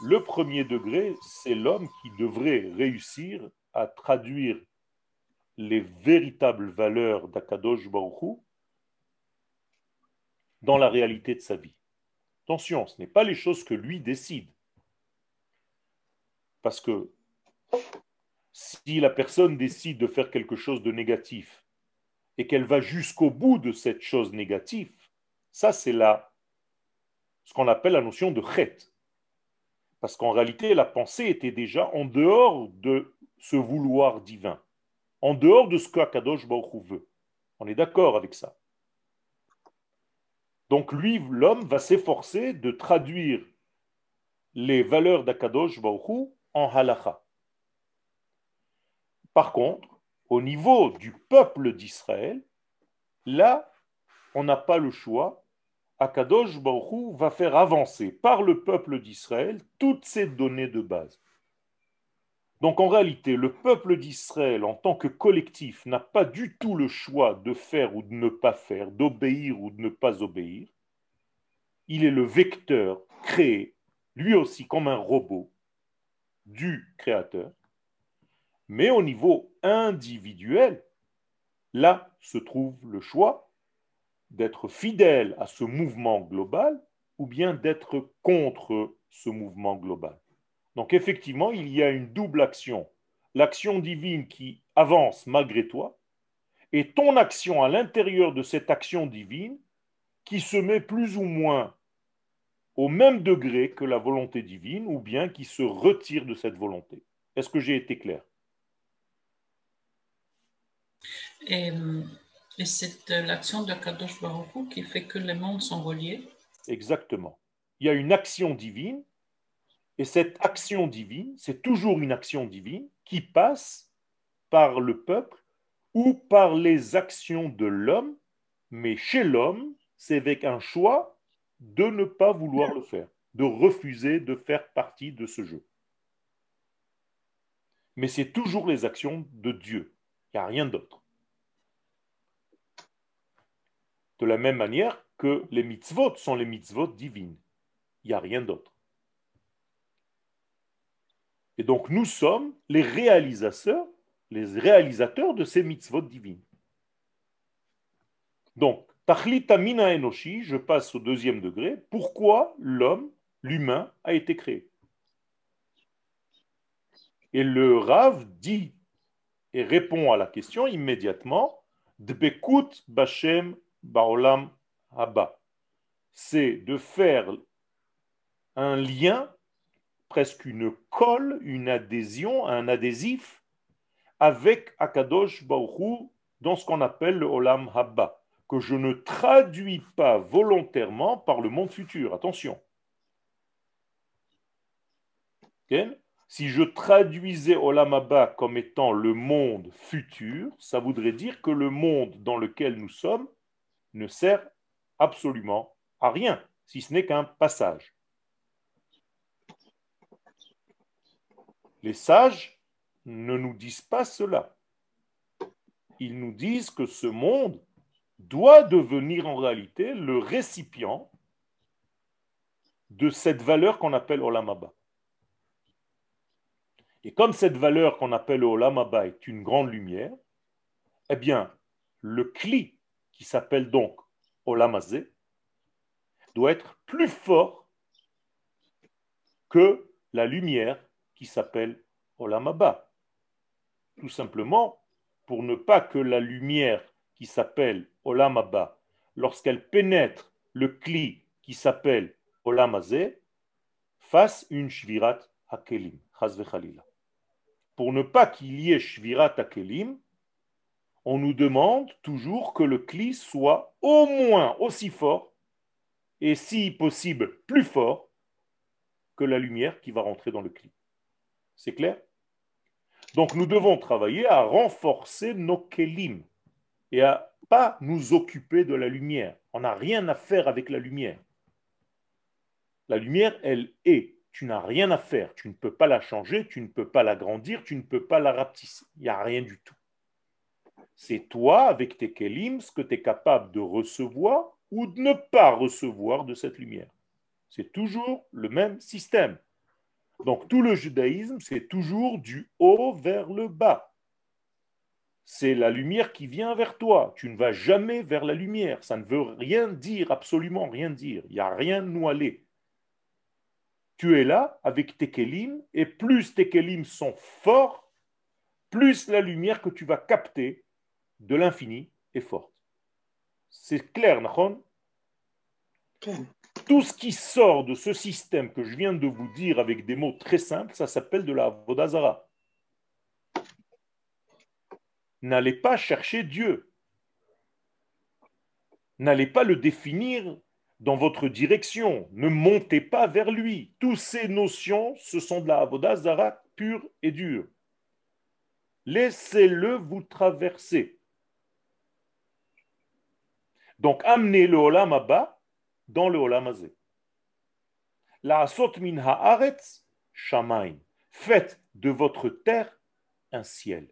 Le premier degré, c'est l'homme qui devrait réussir à traduire les véritables valeurs d'Akadosh Baruch Hu dans la réalité de sa vie. Attention, ce n'est pas les choses que lui décide. Parce que si la personne décide de faire quelque chose de négatif et qu'elle va jusqu'au bout de cette chose négative, ça c'est là ce qu'on appelle la notion de chet. Parce qu'en réalité, la pensée était déjà en dehors de ce vouloir divin, en dehors de ce que Akadosh Baruch veut. On est d'accord avec ça. Donc lui, l'homme, va s'efforcer de traduire les valeurs d'Akadosh Baruch Hu en halacha. Par contre, au niveau du peuple d'Israël, là, on n'a pas le choix. Akadosh Baruch Hu va faire avancer par le peuple d'Israël toutes ces données de base. Donc en réalité, le peuple d'Israël en tant que collectif n'a pas du tout le choix de faire ou de ne pas faire, d'obéir ou de ne pas obéir. Il est le vecteur créé, lui aussi comme un robot, du Créateur. Mais au niveau individuel, là se trouve le choix d'être fidèle à ce mouvement global ou bien d'être contre ce mouvement global. Donc effectivement, il y a une double action. L'action divine qui avance malgré toi et ton action à l'intérieur de cette action divine qui se met plus ou moins au même degré que la volonté divine ou bien qui se retire de cette volonté. Est-ce que j'ai été clair? Et, et c'est euh, l'action de Kadosh Baruch Hu qui fait que les mondes sont reliés? Exactement. Il y a une action divine, et cette action divine, c'est toujours une action divine qui passe par le peuple ou par les actions de l'homme, mais chez l'homme, c'est avec un choix de ne pas vouloir le faire, de refuser de faire partie de ce jeu. Mais c'est toujours les actions de Dieu. Il n'y a rien d'autre. De la même manière que les mitzvot sont les mitzvot divines. Il n'y a rien d'autre. Et donc nous sommes les réalisateurs, les réalisateurs de ces mitzvot divines. Donc, Tachlita mina enoshi, je passe au deuxième degré. Pourquoi l'homme, l'humain, a été créé? Et le Rav dit et répond à la question immédiatement Dbekut Bashem Baolam Haba. C'est de faire un lien, presque une colle, une adhésion, un adhésif avec Akadosh Baruch dans ce qu'on appelle le Olam Haba, que je ne traduis pas volontairement par le monde futur. Attention. Si je traduisais Olam Haba comme étant le monde futur, ça voudrait dire que le monde dans lequel nous sommes ne sert absolument à rien, si ce n'est qu'un passage. Les sages ne nous disent pas cela. Ils nous disent que ce monde doit devenir en réalité le récipient de cette valeur qu'on appelle Olam Haba. Et comme cette valeur qu'on appelle Olam Haba est une grande lumière, eh bien, le cli qui s'appelle donc Olam Hazé doit être plus fort que la lumière qui s'appelle Olam. Tout simplement pour ne pas que la lumière qui s'appelle Olam lorsqu'elle pénètre le Kli qui s'appelle Olam Hazeh, fasse une Shvirat Hakelim. Pour ne pas qu'il y ait Shvirat Hakelim, on nous demande toujours que le Kli soit au moins aussi fort, et si possible plus fort, que la lumière qui va rentrer dans le Kli. C'est clair? Donc nous devons travailler à renforcer nos Kelim et à pas nous occuper de la lumière. On n'a rien à faire avec la lumière. La lumière, elle est. Tu n'as rien à faire. Tu ne peux pas la changer, tu ne peux pas l'agrandir, tu ne peux pas la rapetisser. Il n'y a rien du tout. C'est toi, avec tes kelim, ce que tu es capable de recevoir ou de ne pas recevoir de cette lumière. C'est toujours le même système. Donc tout le judaïsme, c'est toujours du haut vers le bas. C'est la lumière qui vient vers toi. Tu ne vas jamais vers la lumière. Ça ne veut rien dire, absolument rien dire. Il n'y a rien aller. Tu es là avec tes kelim, et plus tes kelim sont forts, plus la lumière que tu vas capter de l'infini est forte. C'est clair, Nahon Tout ce qui sort de ce système que je viens de vous dire avec des mots très simples, ça s'appelle de la Vodazara. N'allez pas chercher Dieu. N'allez pas le définir dans votre direction. Ne montez pas vers lui. Toutes ces notions, ce sont de la Avodazara pure et dure. Laissez-le vous traverser. Donc, amenez le Olam Abba dans le. La asot min haaretz shamaim. Faites de votre terre un ciel.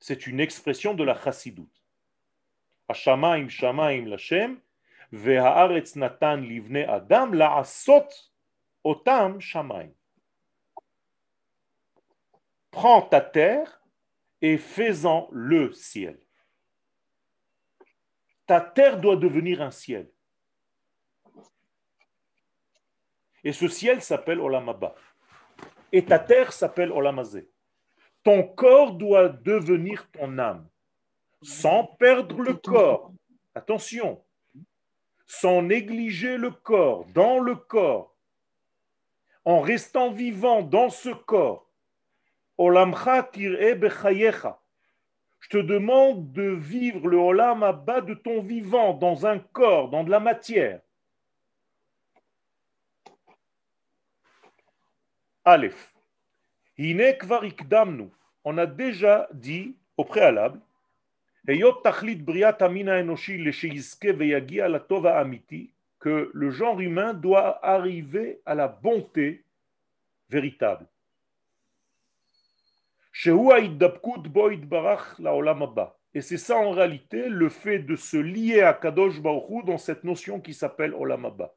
C'est une expression de la chassidut. Hashamaim shamaim lashem haaretz natan livne adam la asot otam shamaim. Prends ta terre et faisant le ciel. Ta terre doit devenir un ciel. Et ce ciel s'appelle Olamaba. Et ta terre s'appelle Olamazé. Ton corps doit devenir ton âme, sans perdre le corps. Attention, sans négliger le corps, dans le corps, en restant vivant dans ce corps je te demande de vivre le Olam Abba de ton vivant dans un corps, dans de la matière. Aleph. On a déjà dit au préalable que le genre humain doit arriver à la bonté véritable. Et c'est ça en réalité le fait de se lier à Kadosh Baruch dans cette notion qui s'appelle Olam Abba.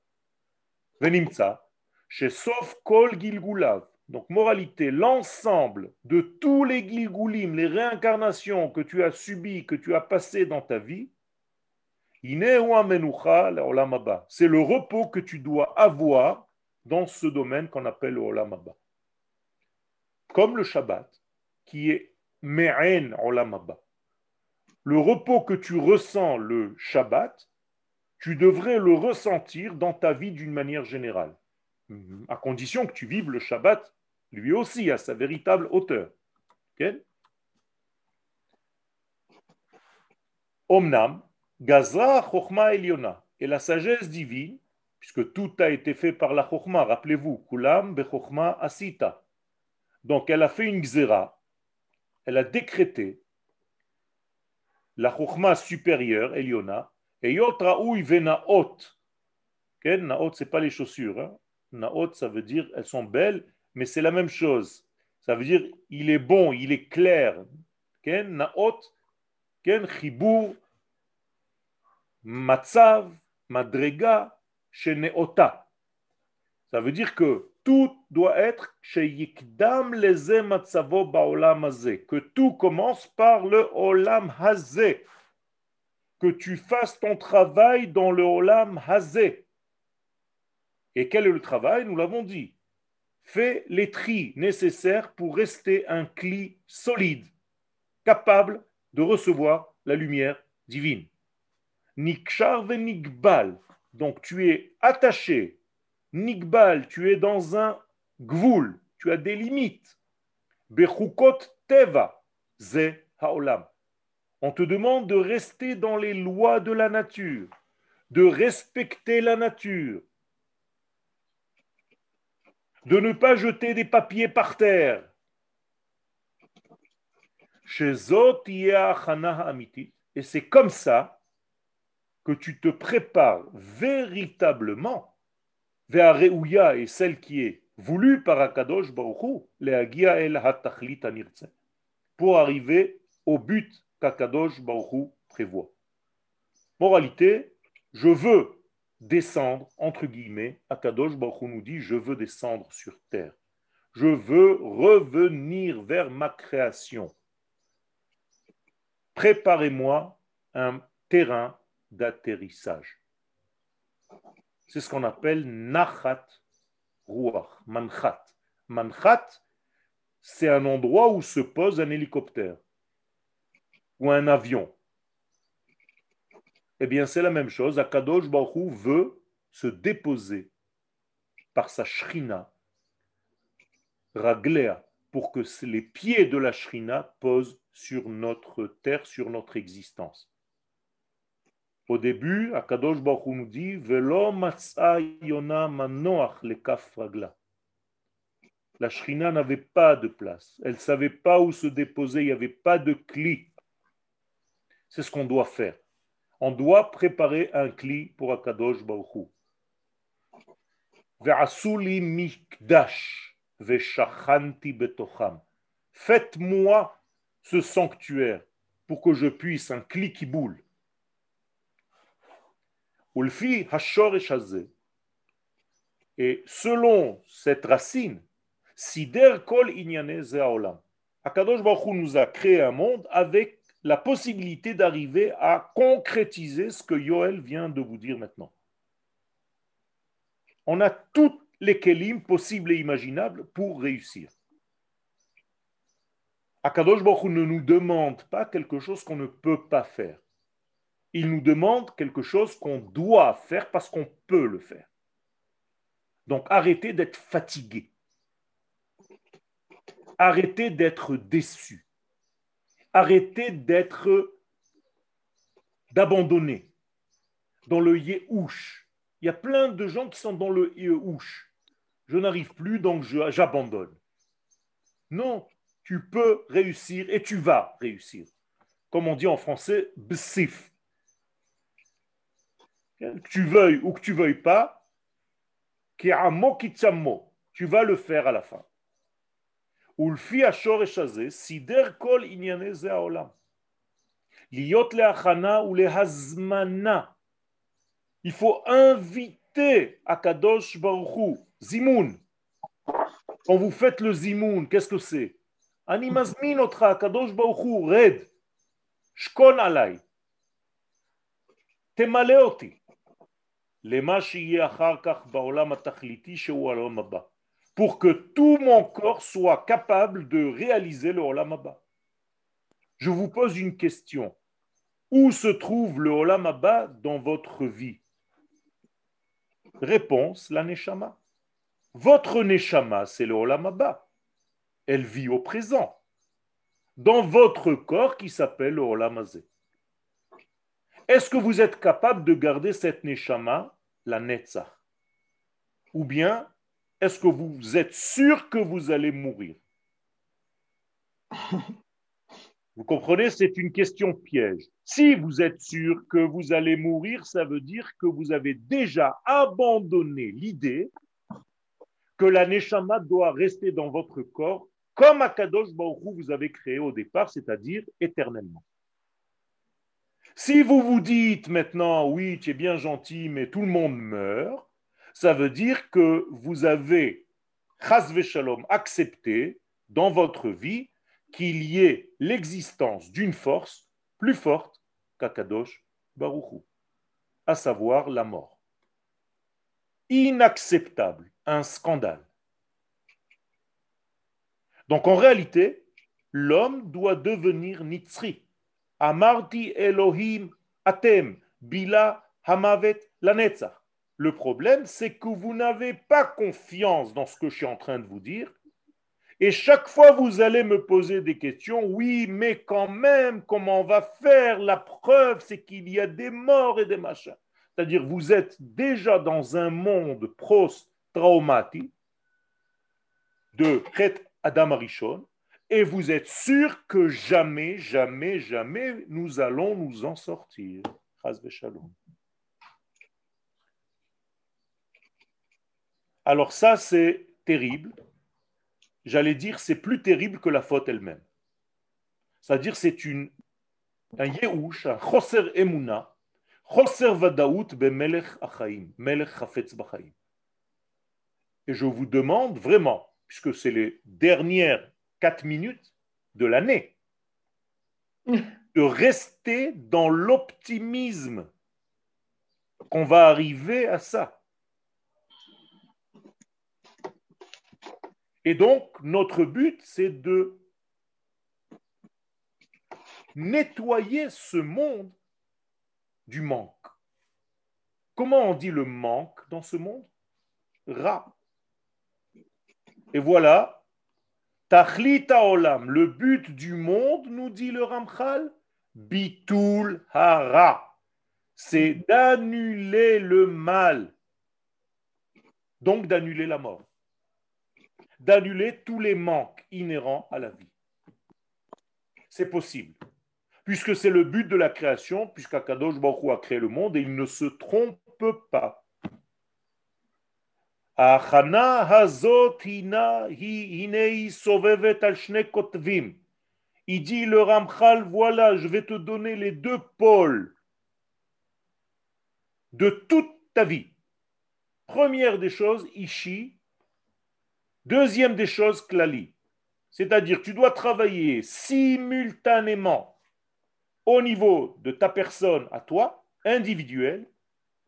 Venimtsa, chez Sof Kol Gilgulav. Donc moralité, l'ensemble de tous les Gilgulim, les réincarnations que tu as subies, que tu as passées dans ta vie, c'est le repos que tu dois avoir dans ce domaine qu'on appelle Abba. Comme le Shabbat, qui est Me'en Olam Le repos que tu ressens le Shabbat, tu devrais le ressentir dans ta vie d'une manière générale, à condition que tu vives le Shabbat lui aussi à sa véritable hauteur. Omnam, Gazra Chochma Eliona, et la sagesse divine, puisque tout a été fait par la Chochma, rappelez-vous, Kulam Bechokma Asita. Donc elle a fait une Gzera, elle a décrété la chouchma supérieure, Eliona, et yotraoui venaot. Naot, ce n'est pas les chaussures. Hein. Naot, ça veut dire elles sont belles, mais c'est la même chose. Ça veut dire il est bon, il est clair. Naot, chibur, matzav, madrega, sheneota. Ça veut dire que tout doit être que tout commence par le olam hazé, que tu fasses ton travail dans le olam hazé. Et quel est le travail? Nous l'avons dit. Fais les tris nécessaires pour rester un cli solide capable de recevoir la lumière divine. Nikshar ve nikbal. Donc tu es attaché. Nikbal, tu es dans un gvoul. Tu as des limites. Bechukot teva, ze haolam. On te demande de rester dans les lois de la nature, de respecter la nature, de ne pas jeter des papiers par terre. Et c'est comme ça que tu te prépares véritablement vers Réouya et celle qui est voulue par Akadosh Baruch el pour arriver au but qu'Akadosh Baruch prévoit. Moralité, je veux descendre, entre guillemets, Akadosh Baruch nous dit, je veux descendre sur terre. Je veux revenir vers ma création. Préparez-moi un terrain d'atterrissage. C'est ce qu'on appelle Nachat Ruach, Manchat. Manchat, c'est un endroit où se pose un hélicoptère ou un avion. Eh bien, c'est la même chose. Akadosh Baruch veut se déposer par sa shrina, raglea, pour que les pieds de la shrina posent sur notre terre, sur notre existence. Au début, Akadosh Baruch nous dit Velo yona manoach le ragla. La shrina n'avait pas de place. Elle ne savait pas où se déposer. Il n'y avait pas de cli. C'est ce qu'on doit faire. On doit préparer un cli pour Akadosh Baruch Ve'asuli mikdash ve'shachanti betocham. Faites-moi ce sanctuaire pour que je puisse, un cli qui boule. Et selon cette racine, sider kol ze'aolam. Akadosh Baruch nous a créé un monde avec la possibilité d'arriver à concrétiser ce que Yoel vient de vous dire maintenant. On a toutes les kelim possibles et imaginables pour réussir. Akadosh Baruch ne nous demande pas quelque chose qu'on ne peut pas faire. Il nous demande quelque chose qu'on doit faire parce qu'on peut le faire. Donc arrêtez d'être fatigué. Arrêtez d'être déçu. Arrêtez d'être, d'abandonner dans le yéhouch. Il y a plein de gens qui sont dans le yéhouch. Je n'arrive plus, donc j'abandonne. Non, tu peux réussir et tu vas réussir. Comme on dit en français, bsif. Que tu veuilles ou que tu veuilles pas, tu vas le faire à la fin. Il faut inviter Akadosh Baruchu, Zimoun. Quand vous faites le Zimoun, qu'est-ce que c'est Animazmin otra Akadosh Baruchu, Red. Shkon alay. תמלא אותי למה שיהיה אחר כך בעולם התכליתי שהוא העולם הבא pour que tout mon corps soit capable de réaliser le Olam Abba. Je vous pose une question. Où se trouve le Olam Abba dans votre vie Réponse, la Neshama. Votre Neshama, c'est le Olam Abba. Elle vit au présent, dans votre corps qui s'appelle le Olam Azé. Est-ce que vous êtes capable de garder cette Neshama, la Netzach Ou bien est-ce que vous êtes sûr que vous allez mourir? Vous comprenez, c'est une question piège. Si vous êtes sûr que vous allez mourir, ça veut dire que vous avez déjà abandonné l'idée que la Neshama doit rester dans votre corps comme Akadosh Baruch vous avez créé au départ, c'est-à-dire éternellement. Si vous vous dites maintenant, oui, tu es bien gentil, mais tout le monde meurt, ça veut dire que vous avez, shalom, accepté dans votre vie qu'il y ait l'existence d'une force plus forte qu'Akadosh Baruchou, à savoir la mort. Inacceptable, un scandale. Donc en réalité, l'homme doit devenir nitzri. Amarti Elohim atem bila hamavet lanetzach. Le problème, c'est que vous n'avez pas confiance dans ce que je suis en train de vous dire. Et chaque fois, vous allez me poser des questions. Oui, mais quand même, comment on va faire? La preuve, c'est qu'il y a des morts et des machins. C'est-à-dire, vous êtes déjà dans un monde post-traumatique de Chet Adam Arishon, et vous êtes sûr que jamais, jamais, jamais nous allons nous en sortir. Alors ça, c'est terrible. J'allais dire, c'est plus terrible que la faute elle-même. C'est-à-dire, c'est une, un yehush, un choser emuna, choser vadaout melech achaim, melech chafetz bachaim. Et je vous demande vraiment, puisque c'est les dernières minutes de l'année, de rester dans l'optimisme qu'on va arriver à ça. Et donc, notre but, c'est de nettoyer ce monde du manque. Comment on dit le manque dans ce monde? Ra. Et voilà, Tachlita olam, le but du monde, nous dit le Ramchal, bitul hara, c'est d'annuler le mal, donc d'annuler la mort d'annuler tous les manques inhérents à la vie. C'est possible, puisque c'est le but de la création, puisqu'Akadosh Baruch a créé le monde et il ne se trompe pas. Il dit le Ramchal, voilà, je vais te donner les deux pôles de toute ta vie. Première des choses, Ishi, Deuxième des choses, klali. C'est-à-dire, tu dois travailler simultanément au niveau de ta personne à toi, individuelle,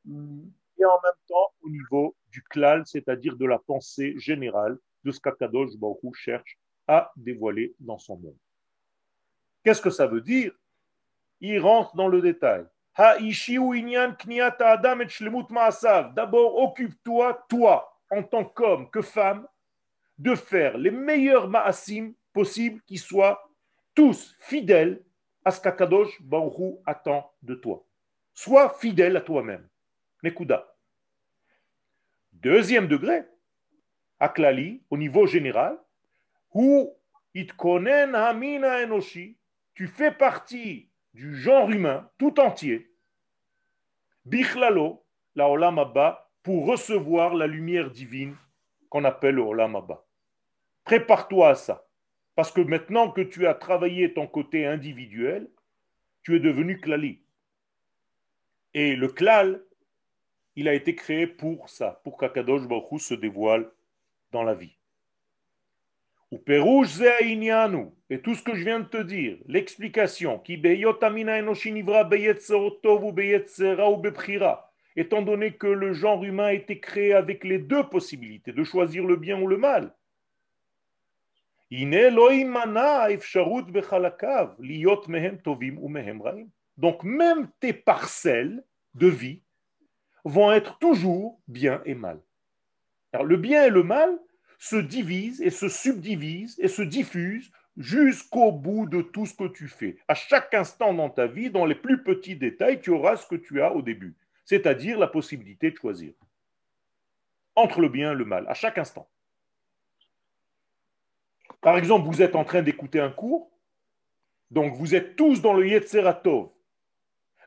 et en même temps au niveau du klal, c'est-à-dire de la pensée générale de ce qu'Akadosh Baruch cherche à dévoiler dans son monde. Qu'est-ce que ça veut dire? Il rentre dans le détail. D'abord, occupe-toi, toi, en tant qu'homme, que femme, de faire les meilleurs ma'asim possibles qui soient tous fidèles à ce qu'Akadosh Baruch attend de toi. Sois fidèle à toi-même. Nekuda. Deuxième degré, Aklali, au niveau général, où tu fais partie du genre humain tout entier, bichlalo, la olam pour recevoir la lumière divine qu'on appelle le Olam Abba. Prépare-toi à ça. Parce que maintenant que tu as travaillé ton côté individuel, tu es devenu klali. Et le klal, il a été créé pour ça, pour qu'Akadosh Baruch se dévoile dans la vie. Ou et tout ce que je viens de te dire, l'explication, qui étant donné que le genre humain a été créé avec les deux possibilités, de choisir le bien ou le mal. Donc même tes parcelles de vie vont être toujours bien et mal. Alors le bien et le mal se divisent et se subdivisent et se diffusent jusqu'au bout de tout ce que tu fais. À chaque instant dans ta vie, dans les plus petits détails, tu auras ce que tu as au début c'est-à-dire la possibilité de choisir entre le bien et le mal, à chaque instant. Par exemple, vous êtes en train d'écouter un cours, donc vous êtes tous dans le Yetzeratov,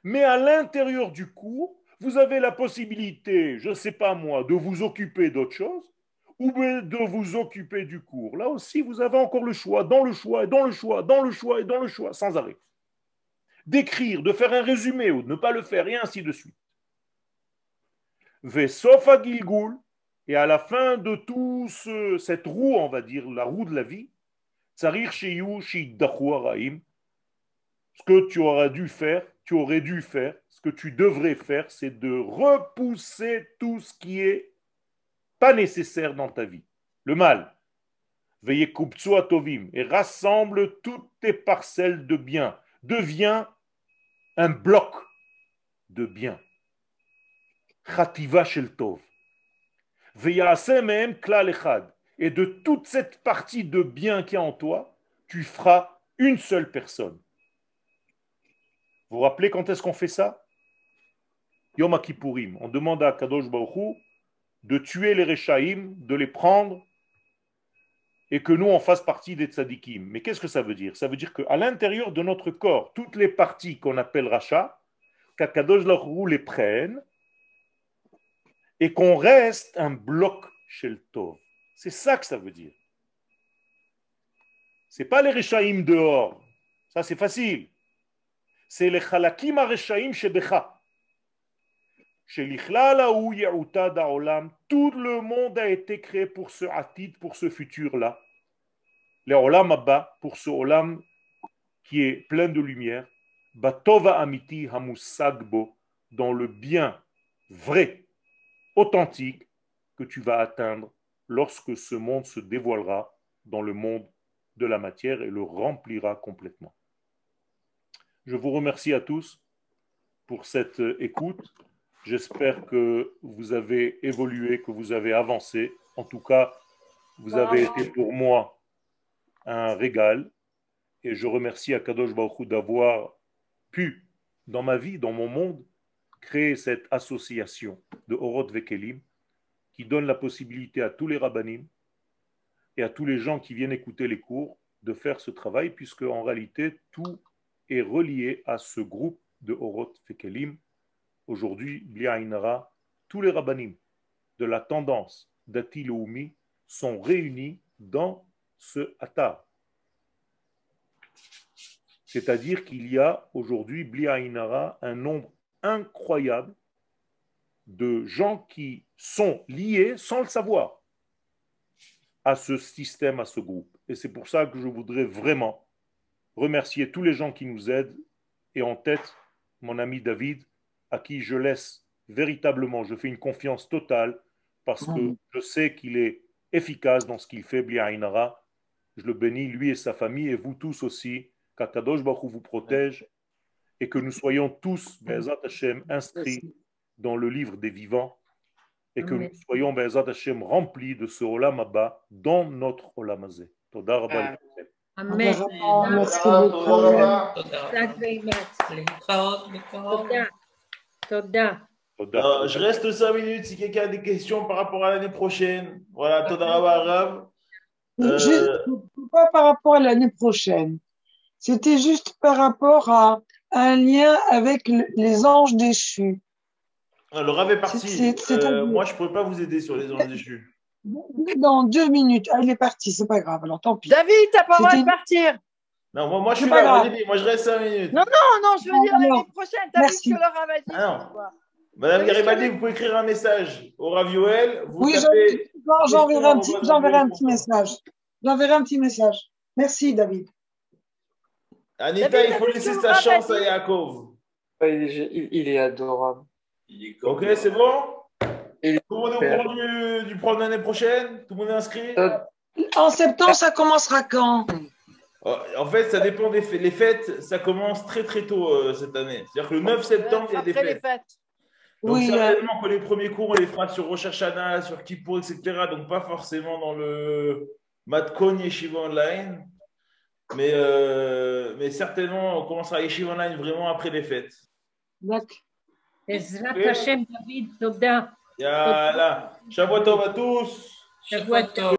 mais à l'intérieur du cours, vous avez la possibilité, je ne sais pas moi, de vous occuper d'autre chose ou de vous occuper du cours. Là aussi, vous avez encore le choix, dans le choix, et dans le choix, dans le choix, et dans le choix, sans arrêt. D'écrire, de faire un résumé ou de ne pas le faire, et ainsi de suite. Vesofa Gilgul, et à la fin de tout cette roue, on va dire, la roue de la vie, Tsarir Sheyu Raim, ce que tu auras dû faire, tu aurais dû faire, ce que tu devrais faire, c'est de repousser tout ce qui est pas nécessaire dans ta vie, le mal. Veuillez kubtsu atovim et rassemble toutes tes parcelles de bien. Deviens un bloc de bien. Chativa shel tov. Mehem klal echad. Et de toute cette partie de bien qui est en toi, tu feras une seule personne. Vous vous rappelez quand est-ce qu'on fait ça? Yom Kippourim. On demande à Kadosh Baruch Hu de tuer les Rechaïm, de les prendre et que nous, on fasse partie des tzadikim. Mais qu'est-ce que ça veut dire? Ça veut dire qu'à l'intérieur de notre corps, toutes les parties qu'on appelle Racha, qu'Akadosh Baruch Hu les prenne et qu'on reste un bloc chez le Tov. C'est ça que ça veut dire. C'est pas les Rechaïm dehors. Ça, c'est facile. C'est les Chalakim Rechaïm Shebecha. Tout le monde a été créé pour ce atid, pour ce futur-là. Le olam abba, pour ce olam qui est plein de lumière. Batova amiti hamusagbo, dans le bien vrai, authentique, que tu vas atteindre lorsque ce monde se dévoilera dans le monde de la matière et le remplira complètement. Je vous remercie à tous pour cette écoute. J'espère que vous avez évolué, que vous avez avancé. En tout cas, vous avez été pour moi un régal. Et je remercie Akadosh Baruch d'avoir pu, dans ma vie, dans mon monde, créer cette association de Horot Vekelim qui donne la possibilité à tous les rabbinim et à tous les gens qui viennent écouter les cours de faire ce travail, puisque en réalité, tout est relié à ce groupe de Horot Vekelim Aujourd'hui, Bliaïnara, tous les rabbinim de la tendance d'Atiloumi sont réunis dans ce Atar. C'est-à-dire qu'il y a aujourd'hui, Bliaïnara, un nombre incroyable de gens qui sont liés sans le savoir à ce système, à ce groupe. Et c'est pour ça que je voudrais vraiment remercier tous les gens qui nous aident. Et en tête mon ami David, à qui je laisse véritablement, je fais une confiance totale parce que je sais qu'il est efficace dans ce qu'il fait, Bliainara. Je le bénis, lui et sa famille, et vous tous aussi. Katadosh Baruch vous protège et que nous soyons tous, Be'ezat Hashem, inscrits dans le livre des vivants et que nous soyons, Be'ezat Hashem, remplis de ce Olam Abba dans notre Olam Azé. Amen. merci beaucoup. Je reste cinq minutes si quelqu'un a des questions par rapport à l'année prochaine. Voilà, Toda Juste, euh, pas par rapport à l'année prochaine? C'était juste par rapport à un lien avec les anges déchus. Euh, le Rave est parti. Euh, moi, je ne pourrais pas vous aider sur les anges déchus. Dans deux minutes. Ah, il est parti, c'est pas grave, alors tant pis. David, t'as pas le droit de partir. Non, moi, moi je suis pas là. grave. Olivier, Moi, je reste 5 minutes. Non, Non, non, je veux Non, dire l'année prochaine. T'as vu Merci. ce que Laura m'a dit Ah non. Madame Garibaldi, vous pouvez écrire un message au Rav Yoel. Vous Oui, tapez. j'enverrai un petit, un petit message. J'enverrai un petit message. Merci, David. Anita, David, il faut laisser sa chance à. Ouais, il, est, il- il est adorable. Ok, c'est bon? Tout le monde est au courant du, du programme l'année prochaine? Tout le monde est inscrit? Euh, en septembre, ça commencera quand? Euh, en fait, ça dépend des fêtes. Les fêtes, ça commence très très tôt euh, cette année. C'est-à-dire que le 9 septembre, il y a des fêtes. Les fêtes. Donc, oui, certainement que les premiers cours, on les fera sur Rosh Hashanah, sur Kippour, etc. Donc, pas forcément dans le Matkon Yeshiva Online. Mais, mais certainement, on commencera Yeshiva Online vraiment après les fêtes. D'accord. David, Yala. Shavuot Tov à tous. Shavuot Tov.